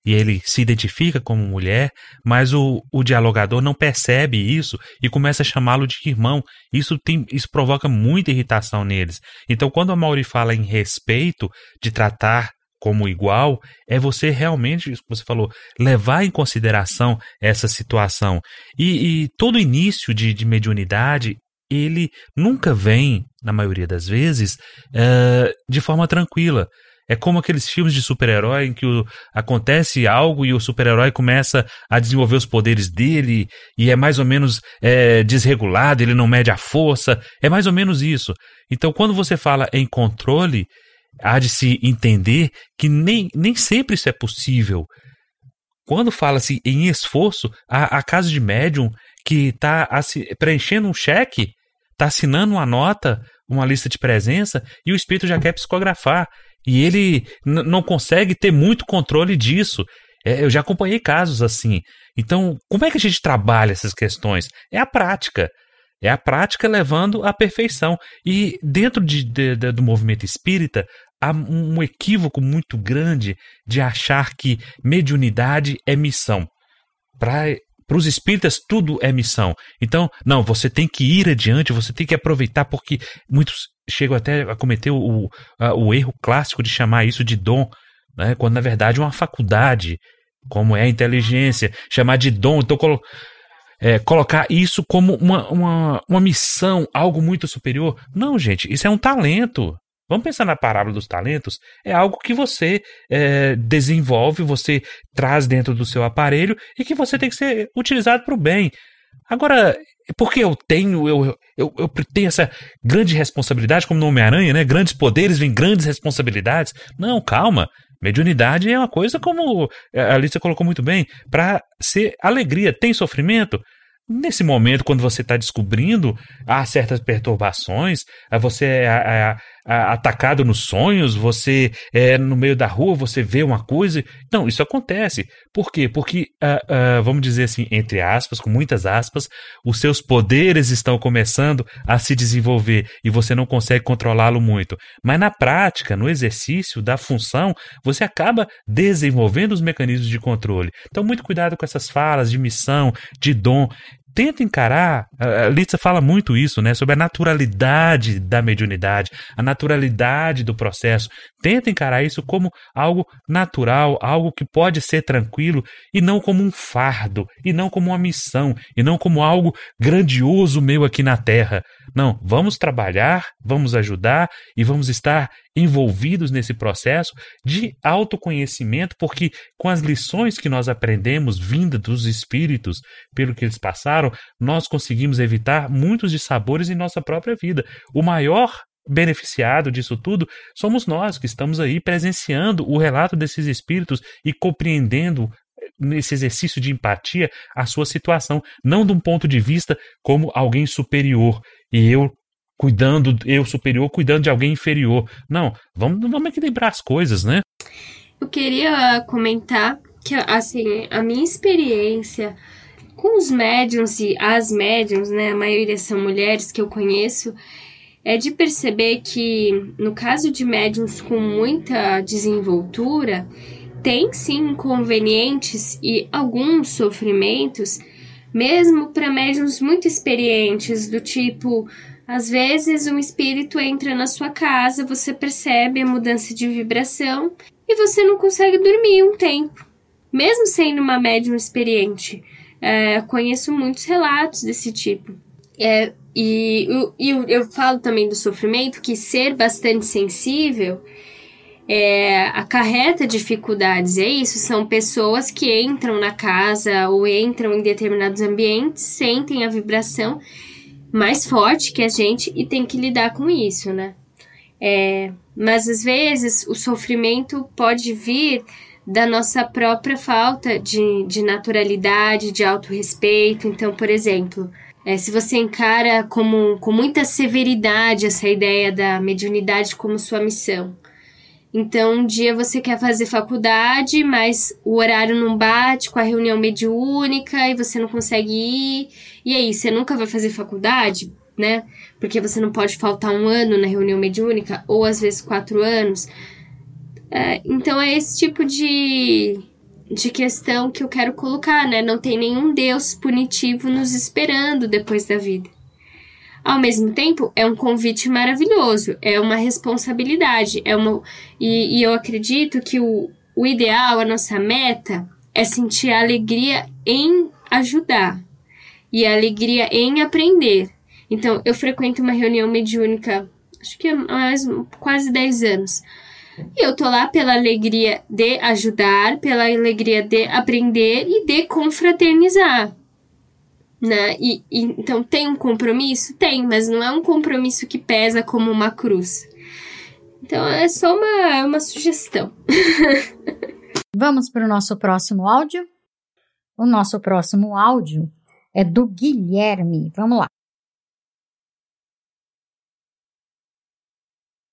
e ele se identifica como mulher, mas o, o dialogador não percebe isso e começa a chamá-lo de irmão. Isso, tem, isso provoca muita irritação neles. Então, quando a Mauri fala em respeito, de tratar como igual, é você realmente, isso que você falou, levar em consideração essa situação. E, e todo início de, de mediunidade, ele nunca vem, na maioria das vezes, uh, de forma tranquila. É como aqueles filmes de super-herói em que o, acontece algo e o super-herói começa a desenvolver os poderes dele e é mais ou menos é, desregulado, ele não mede a força. É mais ou menos isso. Então, quando você fala em controle, há de se entender que nem, nem sempre isso é possível. Quando fala-se em esforço, a casa de médium que está preenchendo um cheque, está assinando uma nota, uma lista de presença, e o espírito já quer psicografar. E ele não consegue ter muito controle disso. É, eu já acompanhei casos assim. Então, como é que a gente trabalha essas questões? É a prática. É a prática levando à perfeição. E dentro de, de, de, do movimento espírita, há um equívoco muito grande de achar que mediunidade é missão. Para os espíritas, tudo é missão. Então, não, você tem que ir adiante, você tem que aproveitar, porque muitos chegam até a cometer o, a, o erro clássico de chamar isso de dom, né? quando na verdade é uma faculdade, como é a inteligência, chamar de dom. Então, colo é, colocar isso como uma, uma, uma missão, algo muito superior. Não, gente, isso é um talento. Vamos pensar na parábola dos talentos. É algo que você é, desenvolve, você traz dentro do seu aparelho e que você tem que ser utilizado para o bem. Agora, porque eu tenho, eu, eu, eu tenho essa grande responsabilidade, como no Homem-Aranha, né? Grandes poderes vêm grandes responsabilidades. Não, calma. Mediunidade é uma coisa como a Alicia colocou muito bem, para ser alegria. Tem sofrimento? Nesse momento, quando você está descobrindo, há certas perturbações, você é, atacado nos sonhos, você é no meio da rua, você vê uma coisa. Não, isso acontece. Por quê? Porque, uh, uh, vamos dizer assim, entre aspas, com muitas aspas, os seus poderes estão começando a se desenvolver e você não consegue controlá-lo muito. Mas na prática, no exercício da função, você acaba desenvolvendo os mecanismos de controle. Então, muito cuidado com essas falas de missão, de dom tenta encarar, a Litsa fala muito isso, né, sobre a naturalidade da mediunidade, a naturalidade do processo. Tenta encarar isso como algo natural, algo que pode ser tranquilo e não como um fardo, e não como uma missão, e não como algo grandioso meu aqui na terra. Não, vamos trabalhar, vamos ajudar e vamos estar envolvidos nesse processo de autoconhecimento, porque com as lições que nós aprendemos vinda dos espíritos, pelo que eles passaram, nós conseguimos evitar muitos dissabores em nossa própria vida. O maior beneficiado disso tudo somos nós que estamos aí presenciando o relato desses espíritos e compreendendo eh, nesse exercício de empatia a sua situação, não de um ponto de vista como alguém superior e eu cuidando, eu superior cuidando de alguém inferior. Não, vamos, vamos equilibrar as coisas, né? Eu queria comentar que, assim, a minha experiência com os médiums e as médiums, né, a maioria são mulheres que eu conheço, é de perceber que, no caso de médiums com muita desenvoltura, tem sim inconvenientes e alguns sofrimentos, mesmo para médiums muito experientes, do tipo, às vezes um espírito entra na sua casa, você percebe a mudança de vibração e você não consegue dormir um tempo, mesmo sendo uma médium experiente. É, conheço muitos relatos desse tipo. É, e, eu, eu falo também do sofrimento, que ser bastante sensível é, acarreta dificuldades. É isso, são pessoas que entram na casa ou entram em determinados ambientes, sentem a vibração mais forte que a gente e tem que lidar com isso, né? É, mas às vezes o sofrimento pode vir da nossa própria falta de, de naturalidade, de autorrespeito. Então, por exemplo, é, se você encara como, com muita severidade essa ideia da mediunidade como sua missão, então, um dia você quer fazer faculdade, mas o horário não bate com a reunião mediúnica e você não consegue ir. E aí, você nunca vai fazer faculdade, né? Porque você não pode faltar um ano na reunião mediúnica, ou às vezes quatro anos. É, então, é esse tipo de, de questão que eu quero colocar, né? Não tem nenhum Deus punitivo nos esperando depois da vida. Ao mesmo tempo, é um convite maravilhoso, é uma responsabilidade, é uma e, e eu acredito que o, o ideal, a nossa meta é sentir a alegria em ajudar e a alegria em aprender. Então, eu frequento uma reunião mediúnica, acho que há mais, quase 10 anos. E eu tô lá pela alegria de ajudar, pela alegria de aprender e de confraternizar né? E, e, então tem um compromisso? Tem, mas não é um compromisso que pesa como uma cruz. Então é só uma, uma sugestão. Vamos para o nosso próximo áudio? O nosso próximo áudio é do Guilherme. Vamos lá.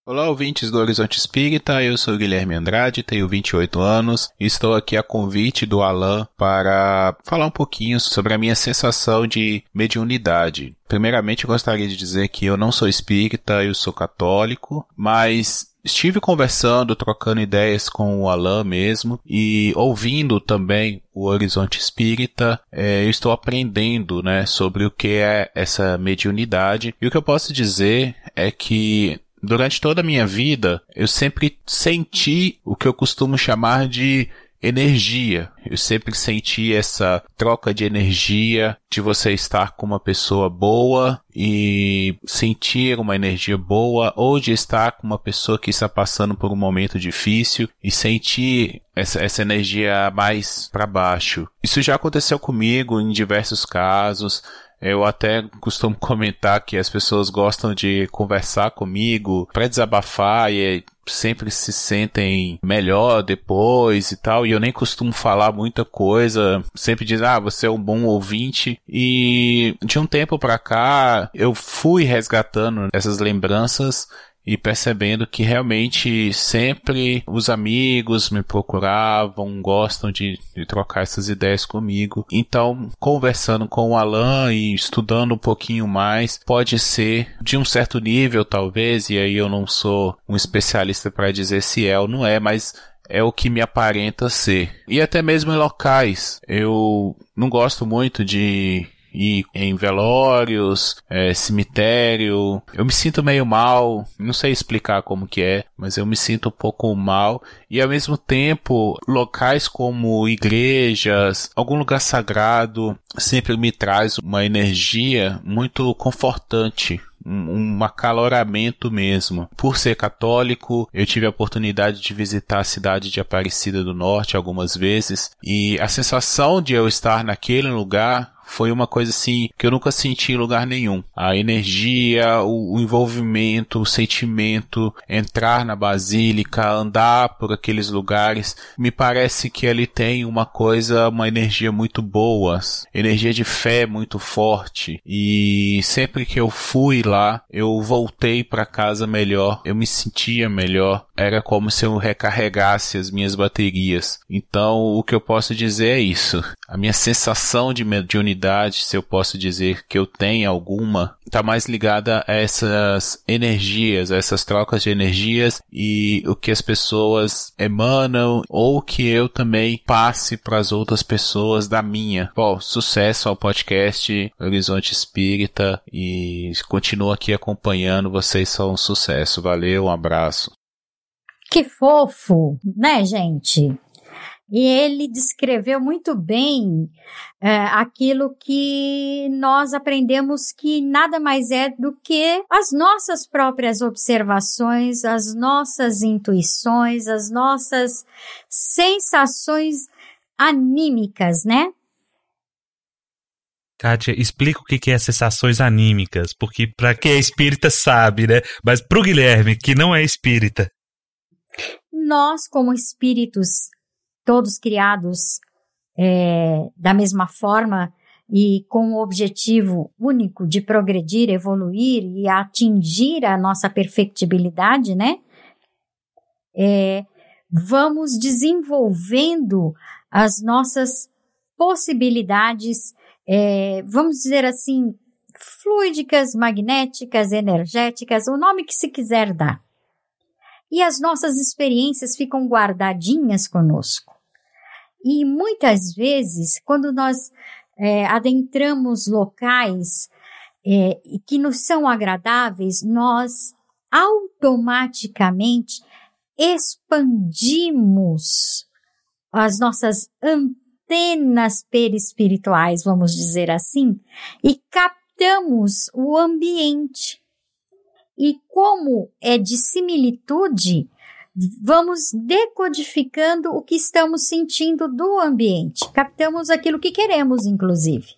Olá, ouvintes do Horizonte Espírita, eu sou Guilherme Andrade, tenho 28 anos e estou aqui a convite do Alan para falar um pouquinho sobre a minha sensação de mediunidade. Primeiramente, gostaria de dizer que eu não sou espírita, eu sou católico, mas estive conversando, trocando ideias com o Alan mesmo e ouvindo também o Horizonte Espírita, é, eu estou aprendendo, né, sobre o que é essa mediunidade. E o que eu posso dizer é que Durante toda a minha vida, eu sempre senti o que eu costumo chamar de energia. Eu sempre senti essa troca de energia de você estar com uma pessoa boa e sentir uma energia boa ou de estar com uma pessoa que está passando por um momento difícil e sentir essa, essa energia mais para baixo. Isso já aconteceu comigo em diversos casos. Eu até costumo comentar que as pessoas gostam de conversar comigo para desabafar e sempre se sentem melhor depois e tal, e eu nem costumo falar muita coisa, sempre diz, ah, você é um bom ouvinte, e de um tempo para cá eu fui resgatando essas lembranças e percebendo que realmente sempre os amigos me procuravam, gostam de, de, trocar essas ideias comigo. Então, conversando com o Alan e estudando um pouquinho mais, pode ser de um certo nível, talvez, e aí eu não sou um especialista para dizer se é ou não é, mas é o que me aparenta ser. E até mesmo em locais. Eu não gosto muito de ir em velórios, é, cemitério. Eu me sinto meio mal, não sei explicar como que é, mas eu me sinto um pouco mal. E ao mesmo tempo, locais como igrejas, algum lugar sagrado, sempre me traz uma energia muito confortante um, acaloramento mesmo. Por ser católico, eu tive a oportunidade de visitar a cidade de Aparecida do Norte algumas vezes e a sensação de eu estar naquele lugar foi uma coisa assim que eu nunca senti em lugar nenhum. A energia, o, o envolvimento, o sentimento, entrar na basílica, andar por aqueles lugares, me parece que ele tem uma coisa, uma energia muito boa, energia de fé muito forte. E sempre que eu fui lá, eu voltei para casa melhor, eu me sentia melhor. Era como se eu recarregasse as minhas baterias. Então, o que eu posso dizer é isso. A minha sensação de mediunidade, se eu posso dizer que eu tenho alguma, está mais ligada a essas energias, a essas trocas de energias e o que as pessoas emanam ou que eu também passe para as outras pessoas da minha. Bom, sucesso ao podcast Horizonte Espírita e continuo aqui acompanhando. Vocês são um sucesso. Valeu, um abraço. Que fofo, né, gente? E ele descreveu muito bem é, aquilo que nós aprendemos que nada mais é do que as nossas próprias observações, as nossas intuições, as nossas sensações anímicas, né? Kátia, explica o que é sensações anímicas, porque para quem é espírita sabe, né? Mas para o Guilherme, que não é espírita, nós, como espíritos, todos criados é, da mesma forma e com o objetivo único de progredir, evoluir e atingir a nossa perfectibilidade, né? É, vamos desenvolvendo as nossas possibilidades, é, vamos dizer assim, fluídicas, magnéticas, energéticas, o nome que se quiser dar e as nossas experiências ficam guardadinhas conosco. E muitas vezes, quando nós é, adentramos locais é, que nos são agradáveis, nós automaticamente expandimos as nossas antenas perispirituais, vamos dizer assim, e captamos o ambiente. E como é de similitude, vamos decodificando o que estamos sentindo do ambiente. Captamos aquilo que queremos, inclusive.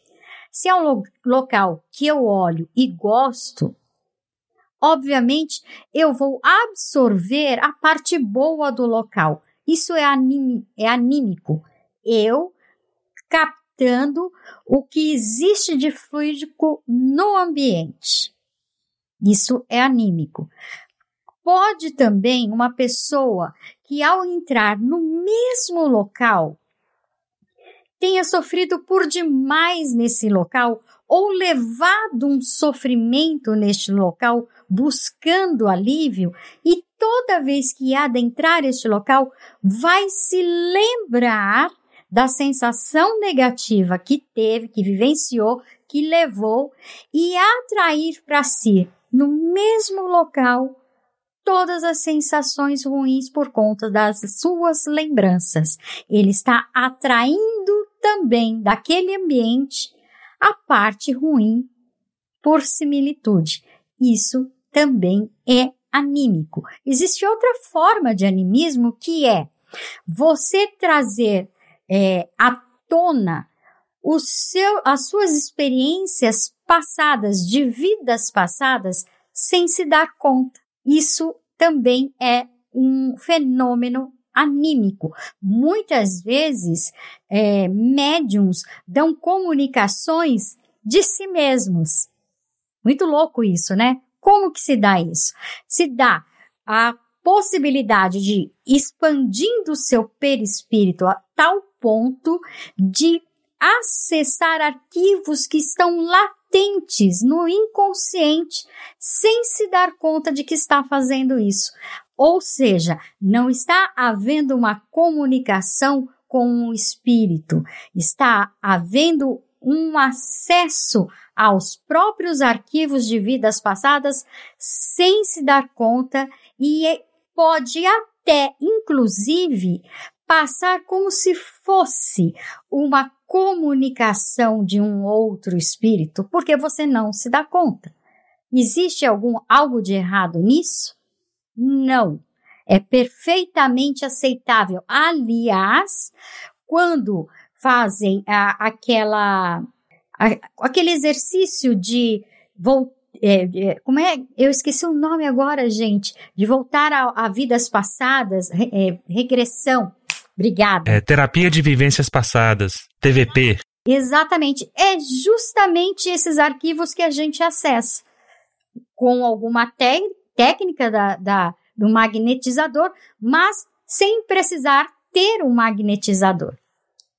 Se é um lo local que eu olho e gosto, obviamente eu vou absorver a parte boa do local. Isso é, é anímico. Eu captando o que existe de fluídico no ambiente. Isso é anímico. Pode também uma pessoa que, ao entrar no mesmo local, tenha sofrido por demais nesse local ou levado um sofrimento neste local buscando alívio e toda vez que adentrar este local vai se lembrar da sensação negativa que teve, que vivenciou, que levou e atrair para si no mesmo local todas as sensações ruins por conta das suas lembranças. Ele está atraindo também daquele ambiente a parte ruim por similitude. Isso também é anímico. Existe outra forma de animismo que é você trazer é, à tona seu, as suas experiências passadas, de vidas passadas, sem se dar conta. Isso também é um fenômeno anímico. Muitas vezes, é, médiums dão comunicações de si mesmos. Muito louco isso, né? Como que se dá isso? Se dá a possibilidade de expandindo o seu perispírito a tal ponto de acessar arquivos que estão latentes no inconsciente sem se dar conta de que está fazendo isso. Ou seja, não está havendo uma comunicação com o espírito, está havendo um acesso aos próprios arquivos de vidas passadas sem se dar conta e pode até, inclusive, passar como se fosse uma comunicação de um outro espírito, porque você não se dá conta. Existe algum algo de errado nisso? Não. É perfeitamente aceitável. Aliás, quando fazem a, aquela a, aquele exercício de voltar é, é, como é? Eu esqueci o nome agora, gente. De voltar a, a vidas passadas, re, é, regressão. Obrigada. É, terapia de vivências passadas, TVP. Exatamente. É justamente esses arquivos que a gente acessa. Com alguma técnica da, da do magnetizador, mas sem precisar ter um magnetizador.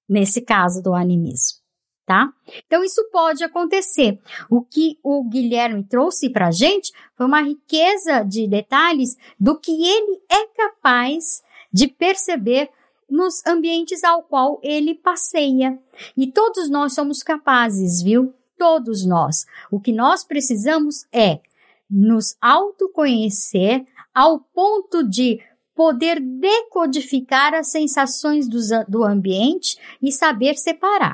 Nesse caso do animismo, tá? Então isso pode acontecer. O que o Guilherme trouxe para gente foi uma riqueza de detalhes do que ele é capaz de perceber nos ambientes ao qual ele passeia. E todos nós somos capazes, viu? Todos nós. O que nós precisamos é nos autoconhecer ao ponto de poder decodificar as sensações do, do ambiente e saber separar.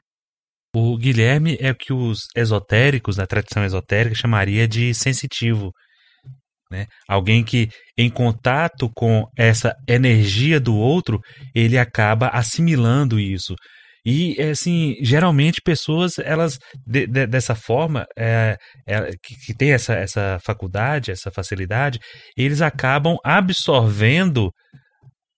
O Guilherme é o que os esotéricos, na tradição esotérica, chamaria de sensitivo. Né? Alguém que, em contato com essa energia do outro, ele acaba assimilando isso. E, assim, geralmente pessoas, elas, de, de, dessa forma, é, é, que, que tem essa, essa faculdade, essa facilidade, eles acabam absorvendo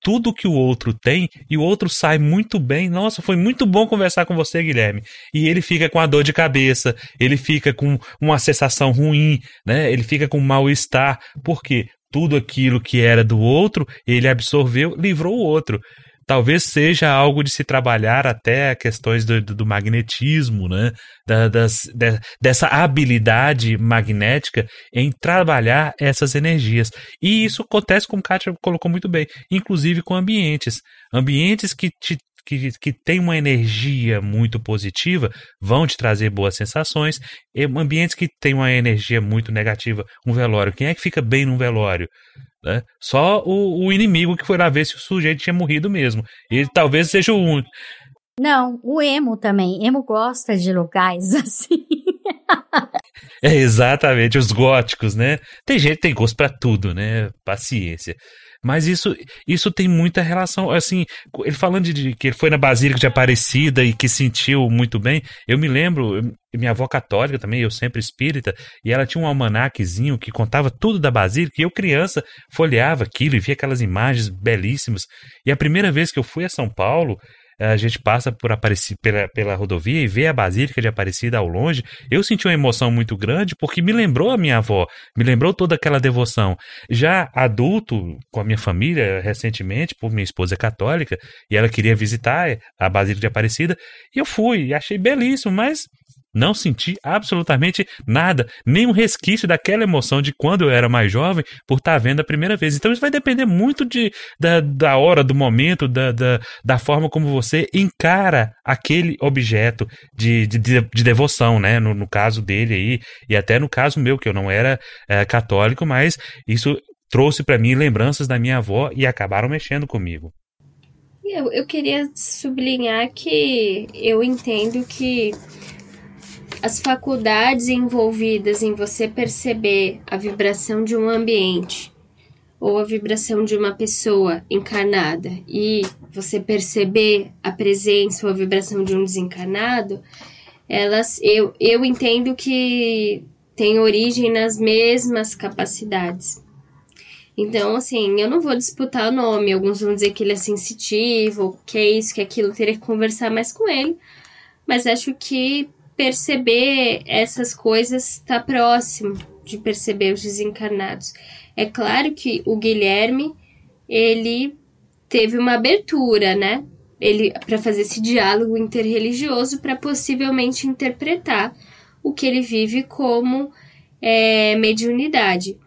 tudo que o outro tem e o outro sai muito bem. Nossa, foi muito bom conversar com você, Guilherme. E ele fica com a dor de cabeça, ele fica com uma sensação ruim, né? Ele fica com mal-estar. Por quê? Tudo aquilo que era do outro, ele absorveu, livrou o outro talvez seja algo de se trabalhar até questões do, do magnetismo, né? Da, das, de, dessa habilidade magnética em trabalhar essas energias. E isso acontece, como Kátia colocou muito bem, inclusive com ambientes. Ambientes que te que, que tem uma energia muito positiva vão te trazer boas sensações. E ambientes que tem uma energia muito negativa, um velório. Quem é que fica bem num velório? Né? Só o, o, inimigo que foi lá ver se o sujeito tinha morrido mesmo. Ele talvez seja o único. Não, o emo também. Emo gosta de locais assim. é exatamente, os góticos, né? Tem gente que tem gosto para tudo, né? Paciência. Mas isso, isso tem muita relação, assim, ele falando de, de, que ele foi na Basílica de Aparecida e que sentiu muito bem, eu me lembro, minha avó católica também, eu sempre espírita, e ela tinha um almanaquezinho que contava tudo da Basílica, e eu criança folheava aquilo e via aquelas imagens belíssimas. E a primeira vez que eu fui a São Paulo, a gente passa por Apareci, pela, pela rodovia e vê a Basílica de Aparecida ao longe, eu senti uma emoção muito grande porque me lembrou a minha avó, me lembrou toda aquela devoção. Já adulto, com a minha família, recentemente, por minha esposa é católica, e ela queria visitar a Basílica de Aparecida, e eu fui, achei belíssimo, mas não senti absolutamente nada, nem um resquício daquela emoção de quando eu era mais jovem por estar vendo a primeira vez. Então isso vai depender muito de, da, da hora, do momento, da, da, da forma como você encara aquele objeto de, de, de devoção, né? No, no, caso dele aí, e até no caso meu, que eu não era é, católico, mas isso trouxe para mim lembranças da minha avó e acabaram mexendo comigo. Eu, eu queria sublinhar que eu entendo que as faculdades envolvidas em você perceber a vibração de um ambiente ou a vibração de uma pessoa encarnada e você perceber a presença ou a vibração de um desencarnado, elas eu, eu entendo que tem origem nas mesmas capacidades. Então, assim, eu não vou disputar o nome. Alguns vão dizer que ele é sensitivo, que é isso, que é aquilo, teria que conversar mais com ele. Mas acho que perceber essas coisas está próximo de perceber os desencarnados. É claro que o Guilherme ele teve uma abertura, né? Ele para fazer esse diálogo interreligioso para possivelmente interpretar o que ele vive como é, mediunidade.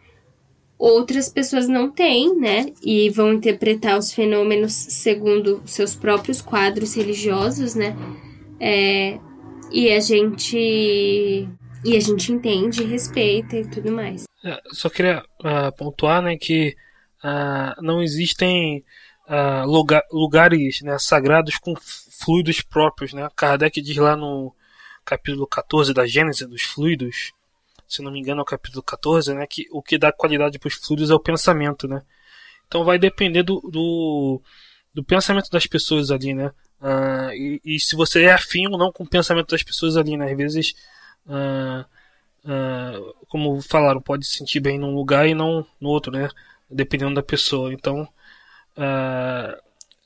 Outras pessoas não têm, né? E vão interpretar os fenômenos segundo seus próprios quadros religiosos, né? É, e a gente e a gente entende, respeita e tudo mais. É, só queria uh, pontuar, né, que uh, não existem uh, lugar, lugares né, sagrados com fluidos próprios, né? Kardec diz lá no capítulo 14 da Gênesis dos fluidos, se não me engano é o capítulo 14, né, que o que dá qualidade para os fluidos é o pensamento, né? Então vai depender do, do, do pensamento das pessoas ali, né? Uh, e, e, se você é afim ou não com o pensamento das pessoas ali, né? Às vezes, uh, uh, como falaram, pode se sentir bem num lugar e não no outro, né? Dependendo da pessoa. Então,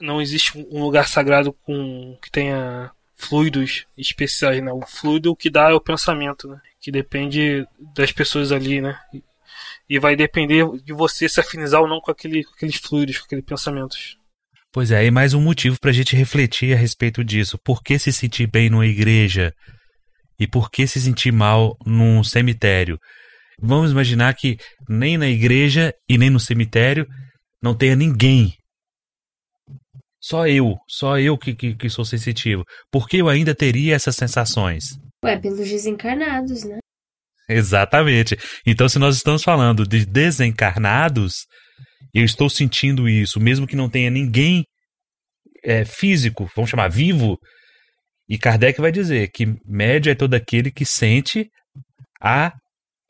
não existe um lugar sagrado com que tenha fluidos especiais, né? O fluido que dá é o pensamento, né? Que depende das pessoas ali, né? E, E vai depender de você se afinizar ou não com, aquele, com aqueles fluidos, com aqueles pensamentos. Pois é, e mais um motivo para a gente refletir a respeito disso. Por que se sentir bem numa igreja e por que se sentir mal num cemitério? Vamos imaginar que nem na igreja e nem no cemitério não tenha ninguém. Só eu, só eu que, que, que sou sensitivo. Por que eu ainda teria essas sensações? Ué, pelos desencarnados, né? Exatamente. Então, se nós estamos falando de desencarnados, eu estou sentindo isso, mesmo que não tenha ninguém é, físico, vamos chamar vivo. E Kardec vai dizer que médio é todo aquele que sente a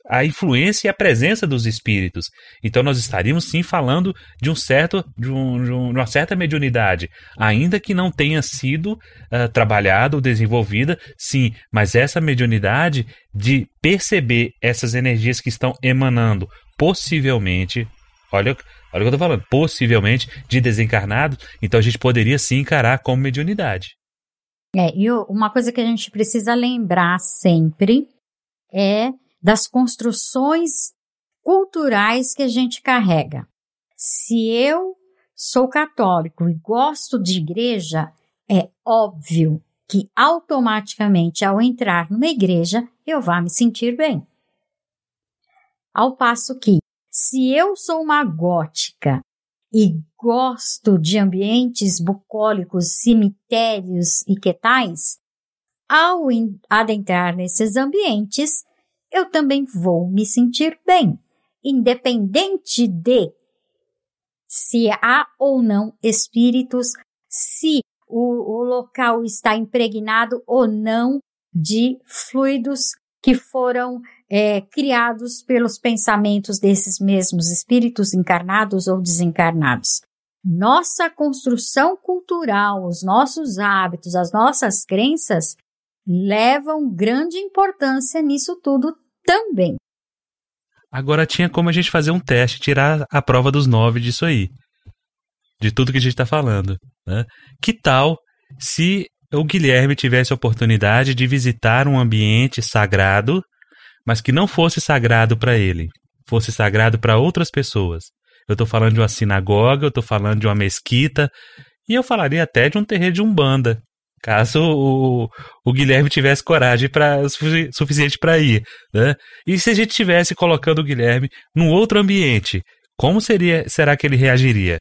a influência e a presença dos espíritos. Então nós estaríamos sim falando de um certo, de, um, de uma certa mediunidade, ainda que não tenha sido uh, trabalhada ou desenvolvida, sim, mas essa mediunidade de perceber essas energias que estão emanando, possivelmente, olha, olha o que eu estou falando, possivelmente de desencarnado, então a gente poderia sim encarar como mediunidade. É, e uma coisa que a gente precisa lembrar sempre é das construções culturais que a gente carrega. Se eu sou católico e gosto de igreja, é óbvio que automaticamente ao entrar numa igreja eu vá me sentir bem. Ao passo que, se eu sou uma gótica e gosto de ambientes bucólicos, cemitérios e que tais, ao adentrar nesses ambientes, eu também vou me sentir bem, independente de se há ou não espíritos, se o, o local está impregnado ou não de fluidos que foram é, criados pelos pensamentos desses mesmos espíritos encarnados ou desencarnados. Nossa construção cultural, os nossos hábitos, as nossas crenças levam grande importância nisso tudo também. Agora tinha como a gente fazer um teste, tirar a prova dos nove disso aí. De tudo que a gente está falando. Né? Que tal se o Guilherme tivesse a oportunidade de visitar um ambiente sagrado, mas que não fosse sagrado para ele, fosse sagrado para outras pessoas? Eu estou falando de uma sinagoga, eu estou falando de uma mesquita, e eu falaria até de um terreiro de umbanda, caso o, o Guilherme tivesse coragem para suficiente para ir, né? E se a gente tivesse colocando o Guilherme num outro ambiente, como seria, será que ele reagiria?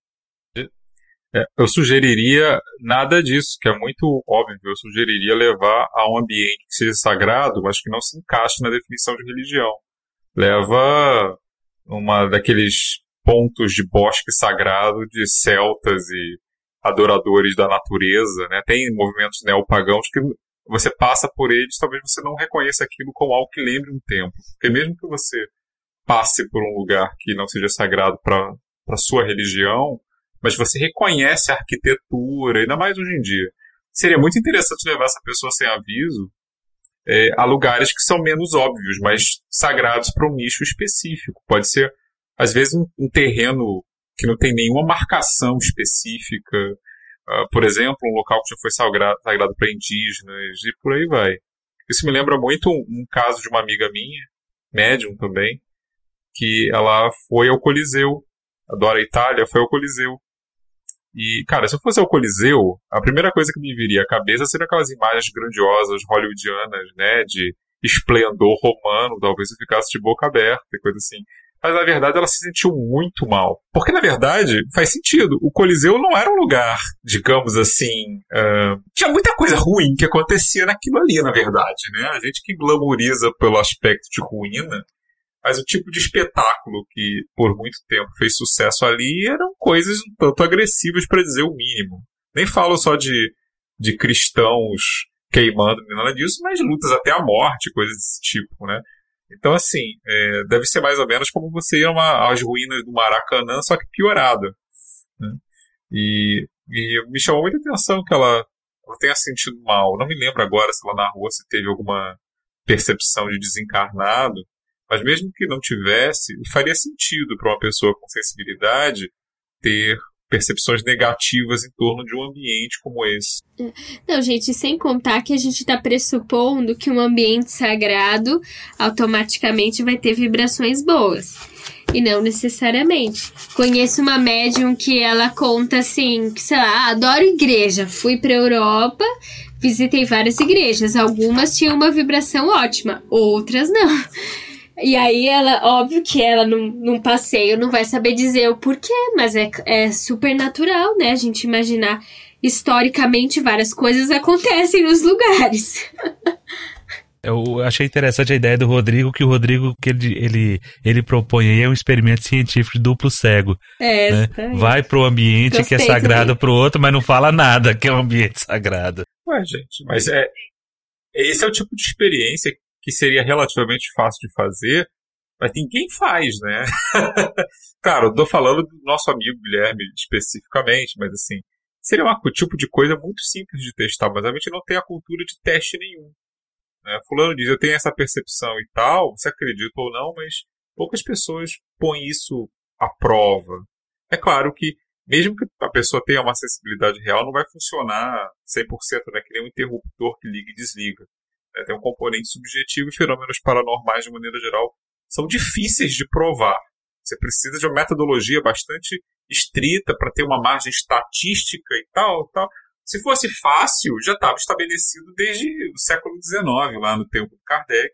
É, eu sugeriria nada disso, que é muito óbvio. Eu sugeriria levar a um ambiente que seja sagrado, mas que não se encaixe na definição de religião. Leva uma daqueles pontos de bosque sagrado de celtas e adoradores da natureza, né? Tem movimentos neopagãos que você passa por eles, talvez você não reconheça aquilo como algo que lembre um templo. Porque mesmo que você passe por um lugar que não seja sagrado para a sua religião, mas você reconhece a arquitetura, ainda mais hoje em dia. Seria muito interessante levar essa pessoa sem aviso é, a lugares que são menos óbvios, mas sagrados para um nicho específico. Pode ser, às vezes, um, um terreno que não tem nenhuma marcação específica. Uh, por exemplo, um local que já foi sagrado, sagrado para indígenas e por aí vai. Isso me lembra muito um, um caso de uma amiga minha, médium também, que ela foi ao Coliseu, adora a Itália, foi ao Coliseu. E, cara, se eu fosse ao Coliseu, a primeira coisa que me viria à cabeça seria aquelas imagens grandiosas, hollywoodianas, né, de esplendor romano, talvez eu ficasse de boca aberta e coisa assim mas na verdade ela se sentiu muito mal. Porque na verdade faz sentido. O Coliseu não era um lugar, digamos assim. Uh, tinha muita coisa ruim que acontecia naquilo ali, na verdade, né? A gente que glamoriza pelo aspecto de ruína, mas o tipo de espetáculo que por muito tempo fez sucesso ali eram coisas um tanto agressivas, para dizer o mínimo. Nem falo só de, de cristãos queimando, nem nada disso, mas lutas até a morte, coisas desse tipo, né? Então, assim, é, deve ser mais ou menos como você ir às ruínas do Maracanã, só que piorada. Né? E, e, me chamou muita atenção que ela, ela tenha sentido mal. Não me lembro agora se lá na rua se teve alguma percepção de desencarnado, mas mesmo que não tivesse, faria sentido para uma pessoa com sensibilidade ter percepções negativas em torno de um ambiente como esse. Não, gente, sem contar que a gente está pressupondo que um ambiente sagrado automaticamente vai ter vibrações boas. E não necessariamente. Conheço uma médium que ela conta assim, que sei lá, adoro igreja, fui pra Europa, visitei várias igrejas, algumas tinham uma vibração ótima, outras não. E aí ela, óbvio que ela num, num passeio não vai saber dizer o porquê, mas é, é super natural, né? A gente imaginar historicamente várias coisas acontecem nos lugares. Eu achei interessante a ideia do Rodrigo, que o Rodrigo que ele, ele, ele propõe aí é um experimento científico de duplo cego. É, né? Vai pro ambiente Gostei que é sagrado também. pro outro, mas não fala nada que é um ambiente sagrado. Ué, gente, mas é. Esse é o tipo de experiência que seria relativamente fácil de fazer, mas ninguém faz, né? claro, tô falando do nosso amigo Guilherme especificamente, mas assim, seria um tipo de coisa muito simples de testar, mas a gente não tem a cultura de teste nenhum. Né? Fulano diz, eu tenho essa percepção e tal, você acredita ou não, mas poucas pessoas põem isso à prova. É claro que, mesmo que a pessoa tenha uma sensibilidade real, não vai funcionar 100%, né? que nem um interruptor que liga e desliga. Né? Tem um componente subjetivo e fenômenos paranormais, de maneira geral, são difíceis de provar. Você precisa de uma metodologia bastante estrita para ter uma margem estatística e tal, tal. Se fosse fácil, já estava estabelecido desde o século XIX, lá no tempo de Kardec,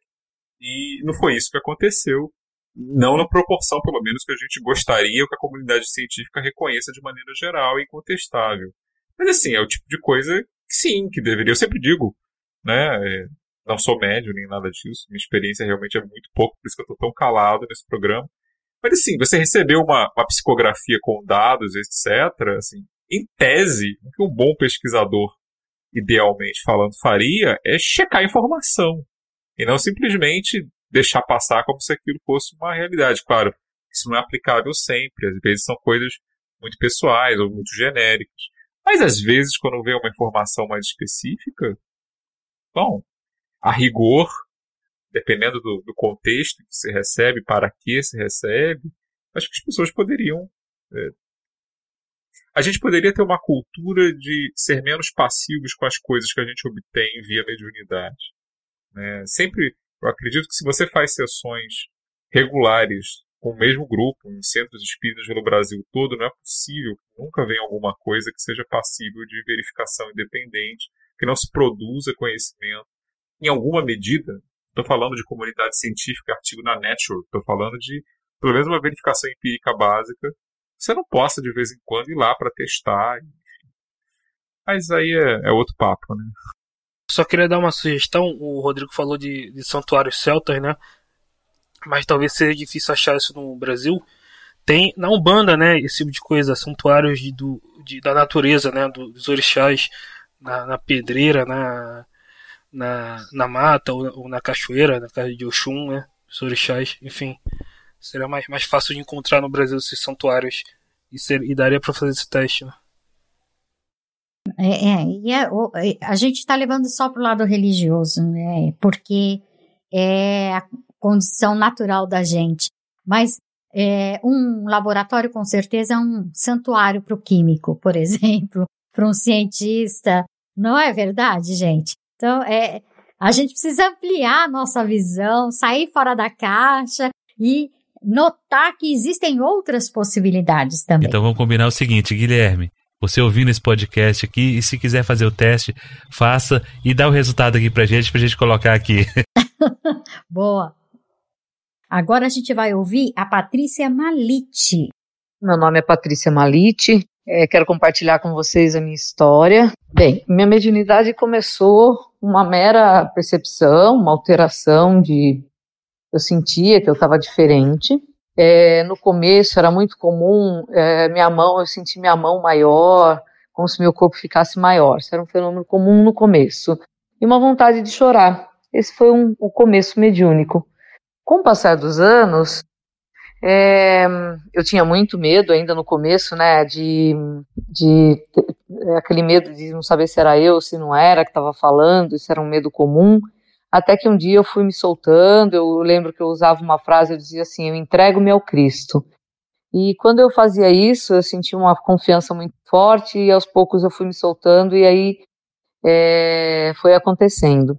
e não foi isso que aconteceu. Não na proporção, pelo menos, que a gente gostaria ou que a comunidade científica reconheça de maneira geral e incontestável. Mas, assim, é o tipo de coisa que sim, que deveria. Eu sempre digo, né? Não sou médio nem nada disso, minha experiência realmente é muito pouco, por isso que eu estou tão calado nesse programa. Mas assim, você recebeu uma, uma psicografia com dados, etc., assim, em tese, o que um bom pesquisador, idealmente falando, faria é checar a informação. E não simplesmente deixar passar como se aquilo fosse uma realidade. Claro, isso não é aplicável sempre. Às vezes são coisas muito pessoais ou muito genéricas. Mas às vezes, quando vê uma informação mais específica, bom, a rigor, dependendo do, do contexto que se recebe, para que se recebe, acho que as pessoas poderiam é, a gente poderia ter uma cultura de ser menos passivos com as coisas que a gente obtém via mediunidade. Né? Sempre, eu acredito que se você faz sessões regulares com o mesmo grupo, em centros espíritas pelo Brasil todo, não é possível que nunca venha alguma coisa que seja passível de verificação independente, que não se produza conhecimento. Em alguma medida, estou falando de comunidade científica, artigo na Nature, estou falando de pelo menos uma verificação empírica básica você não possa de vez em quando ir lá para testar. Mas aí é, é, outro papo, né? Só queria dar uma sugestão. O Rodrigo falou de, de santuários celtas, né? Mas talvez seja difícil achar isso no Brasil. Tem na Umbanda, né? Esse tipo de coisa, santuários de, do, de, da natureza, né? Dos orixás na, na pedreira, na, na, na mata ou, ou, na cachoeira, na casa de Oxum, né? Os orixás, enfim. Seria mais, mais fácil de encontrar no Brasil esses santuários e, ser, e daria para fazer esse teste. Né? É, é, e é, é a gente está levando só para o lado religioso, né? Porque é a condição natural da gente. Mas é, um laboratório, com certeza, é um santuário para o químico, por exemplo, para um cientista. Não é verdade, gente? Então, é, a gente precisa ampliar a nossa visão, sair fora da caixa e notar que existem outras possibilidades também. Então vamos combinar o seguinte, Guilherme. Você ouvindo esse podcast aqui, e se quiser fazer o teste, faça e dá o resultado aqui pra gente, pra gente colocar aqui. Boa. Agora a gente vai ouvir a Patrícia Malite. Meu nome é Patrícia Malite, é, quero compartilhar com vocês a minha história. Bem, minha mediunidade começou uma mera percepção, uma alteração de eu sentia que eu estava diferente. É, no começo era muito comum é, minha mão, eu senti minha mão maior, como se meu corpo ficasse maior. Isso era um fenômeno comum no começo. E uma vontade de chorar. Esse foi um, um começo mediúnico. Com o passar dos anos, é, eu tinha muito medo ainda no começo, né, de, de, de, aquele medo de não saber se era eu, se não era que estava falando, isso era um medo comum. Até que um dia eu fui me soltando, eu lembro que eu usava uma frase, eu dizia assim, eu entrego-me ao Cristo. E quando eu fazia isso, eu sentia uma confiança muito forte e aos poucos eu fui me soltando e aí é, foi acontecendo.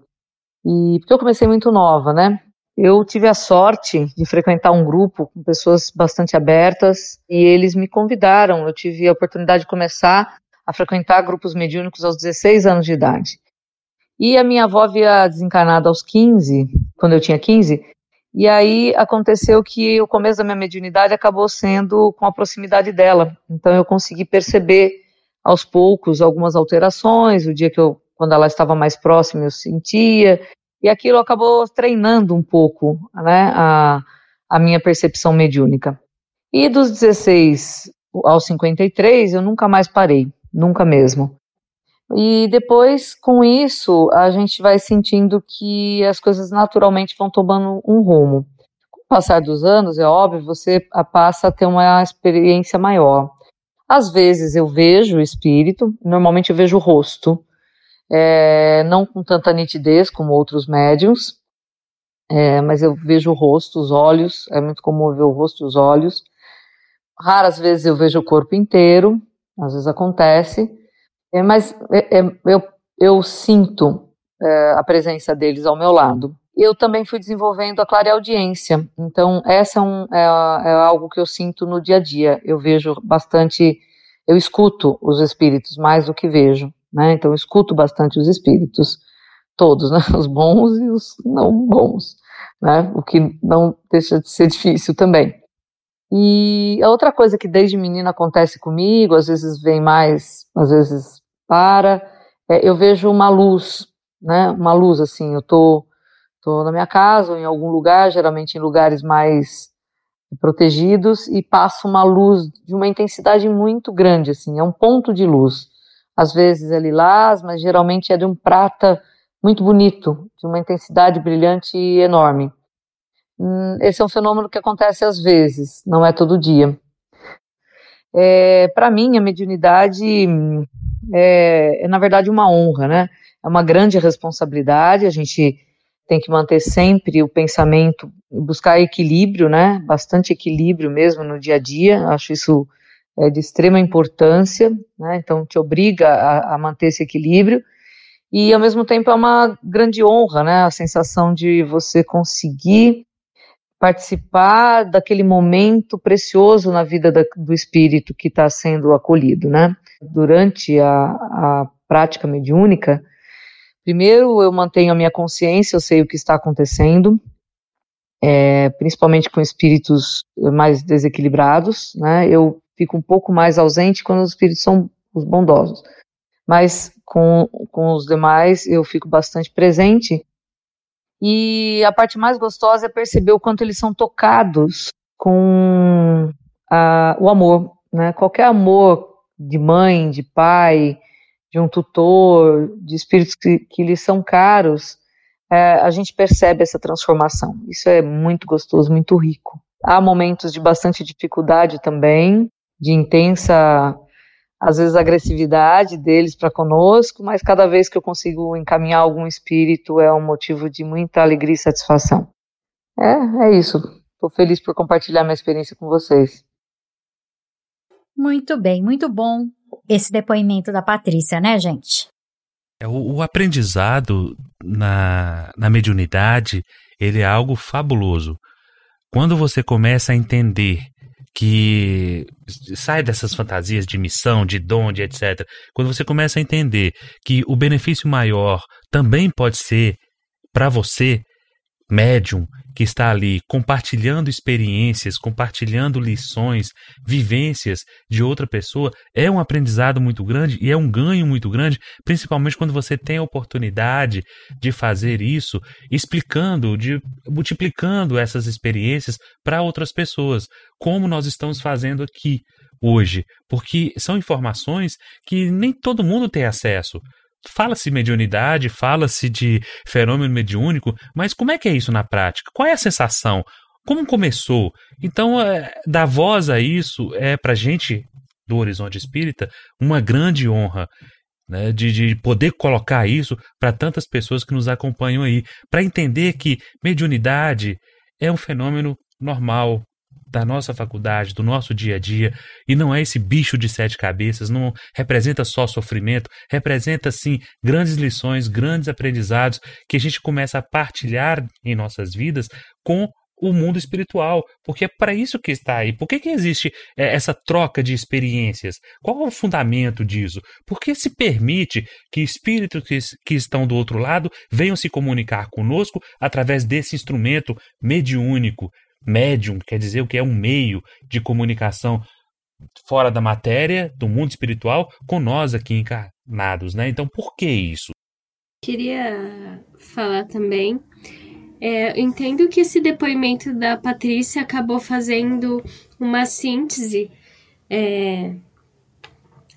E porque eu comecei muito nova, né? eu tive a sorte de frequentar um grupo com pessoas bastante abertas e eles me convidaram. Eu tive a oportunidade de começar a frequentar grupos mediúnicos aos 16 anos de idade. E a minha avó havia desencarnado aos 15, quando eu tinha 15, e aí aconteceu que o começo da minha mediunidade acabou sendo com a proximidade dela. Então eu consegui perceber aos poucos algumas alterações. O dia que eu, quando ela estava mais próxima, eu sentia. E aquilo acabou treinando um pouco, né, a, a minha percepção mediúnica. E dos 16 aos 53, eu nunca mais parei, nunca mesmo. E depois, com isso, a gente vai sentindo que as coisas naturalmente vão tomando um rumo. Com o passar dos anos, é óbvio, você passa a ter uma experiência maior. Às vezes eu vejo o espírito, normalmente eu vejo o rosto, é, não com tanta nitidez como outros médiums, é, mas eu vejo o rosto, os olhos, é muito comum ver o rosto e os olhos. Raras vezes eu vejo o corpo inteiro, às vezes acontece, é, mas é, é, eu, eu sinto é, a presença deles ao meu lado. Eu também fui desenvolvendo a clareaudiência, então essa é, um, é, é algo que eu sinto no dia a dia. Eu vejo bastante, eu escuto os espíritos mais do que vejo, né? Então eu escuto bastante os espíritos, todos, né? Os bons e os não bons, né? O que não deixa de ser difícil também. E a outra coisa que desde menina acontece comigo, às vezes vem mais, às vezes para, é, eu vejo uma luz, né? Uma luz assim, eu tô, tô na minha casa ou em algum lugar, geralmente em lugares mais protegidos e passa uma luz de uma intensidade muito grande, assim, é um ponto de luz. Às vezes é lilás, mas geralmente é de um prata muito bonito, de uma intensidade brilhante e enorme. Hum, esse é um fenômeno que acontece às vezes, não é todo dia. É, Para mim, a mediunidade é, é, na verdade, uma honra, né? É uma grande responsabilidade, a gente tem que manter sempre o pensamento, buscar equilíbrio, né? Bastante equilíbrio mesmo no dia a dia, acho isso é, de extrema importância, né? Então, te obriga a, a manter esse equilíbrio e ao mesmo tempo é uma grande honra, né? A sensação de você conseguir participar daquele momento precioso na vida da, do espírito que está sendo acolhido, né? Durante a, a prática mediúnica, primeiro eu mantenho a minha consciência, eu sei o que está acontecendo, é, principalmente com espíritos mais desequilibrados, né? Eu fico um pouco mais ausente quando os espíritos são os bondosos, mas com, com os demais eu fico bastante presente e a parte mais gostosa é perceber o quanto eles são tocados com a, o amor, né? Qualquer amor de mãe, de pai, de um tutor, de espíritos que, que lhes são caros, é, a gente percebe essa transformação. Isso é muito gostoso, muito rico. Há momentos de bastante dificuldade também, de intensa às vezes a agressividade deles para conosco, mas cada vez que eu consigo encaminhar algum espírito é um motivo de muita alegria e satisfação. É, é isso. Estou feliz por compartilhar minha experiência com vocês. Muito bem, muito bom esse depoimento da Patrícia, né, gente? É, o, o aprendizado na, na mediunidade, ele é algo fabuloso. Quando você começa a entender que sai dessas fantasias de missão, de dom, de etc. Quando você começa a entender que o benefício maior também pode ser para você, médium, que está ali compartilhando experiências, compartilhando lições, vivências de outra pessoa, é um aprendizado muito grande e é um ganho muito grande, principalmente quando você tem a oportunidade de fazer isso, explicando, de multiplicando essas experiências para outras pessoas, como nós estamos fazendo aqui hoje, porque são informações que nem todo mundo tem acesso. Fala-se mediunidade, fala-se de fenômeno mediúnico, mas como é que é isso na prática? Qual é a sensação? Como começou? Então, é, dar voz a isso é para gente do Horizonte Espírita uma grande honra. Né, de, de poder colocar isso para tantas pessoas que nos acompanham aí, para entender que mediunidade é um fenômeno normal, da nossa faculdade, do nosso dia a dia, e não é esse bicho de sete cabeças, não representa só sofrimento, representa sim grandes lições, grandes aprendizados que a gente começa a partilhar em nossas vidas com o mundo espiritual, porque é para isso que está aí. Por que, que existe é, essa troca de experiências? Qual é o fundamento disso? Por que se permite que espíritos que, que estão do outro lado venham se comunicar conosco através desse instrumento mediúnico? Médium quer dizer o que é um meio de comunicação fora da matéria, do mundo espiritual, com nós aqui encarnados, né? Então, por que isso? Queria falar também é, entendo que esse depoimento da Patrícia acabou fazendo uma síntese, é,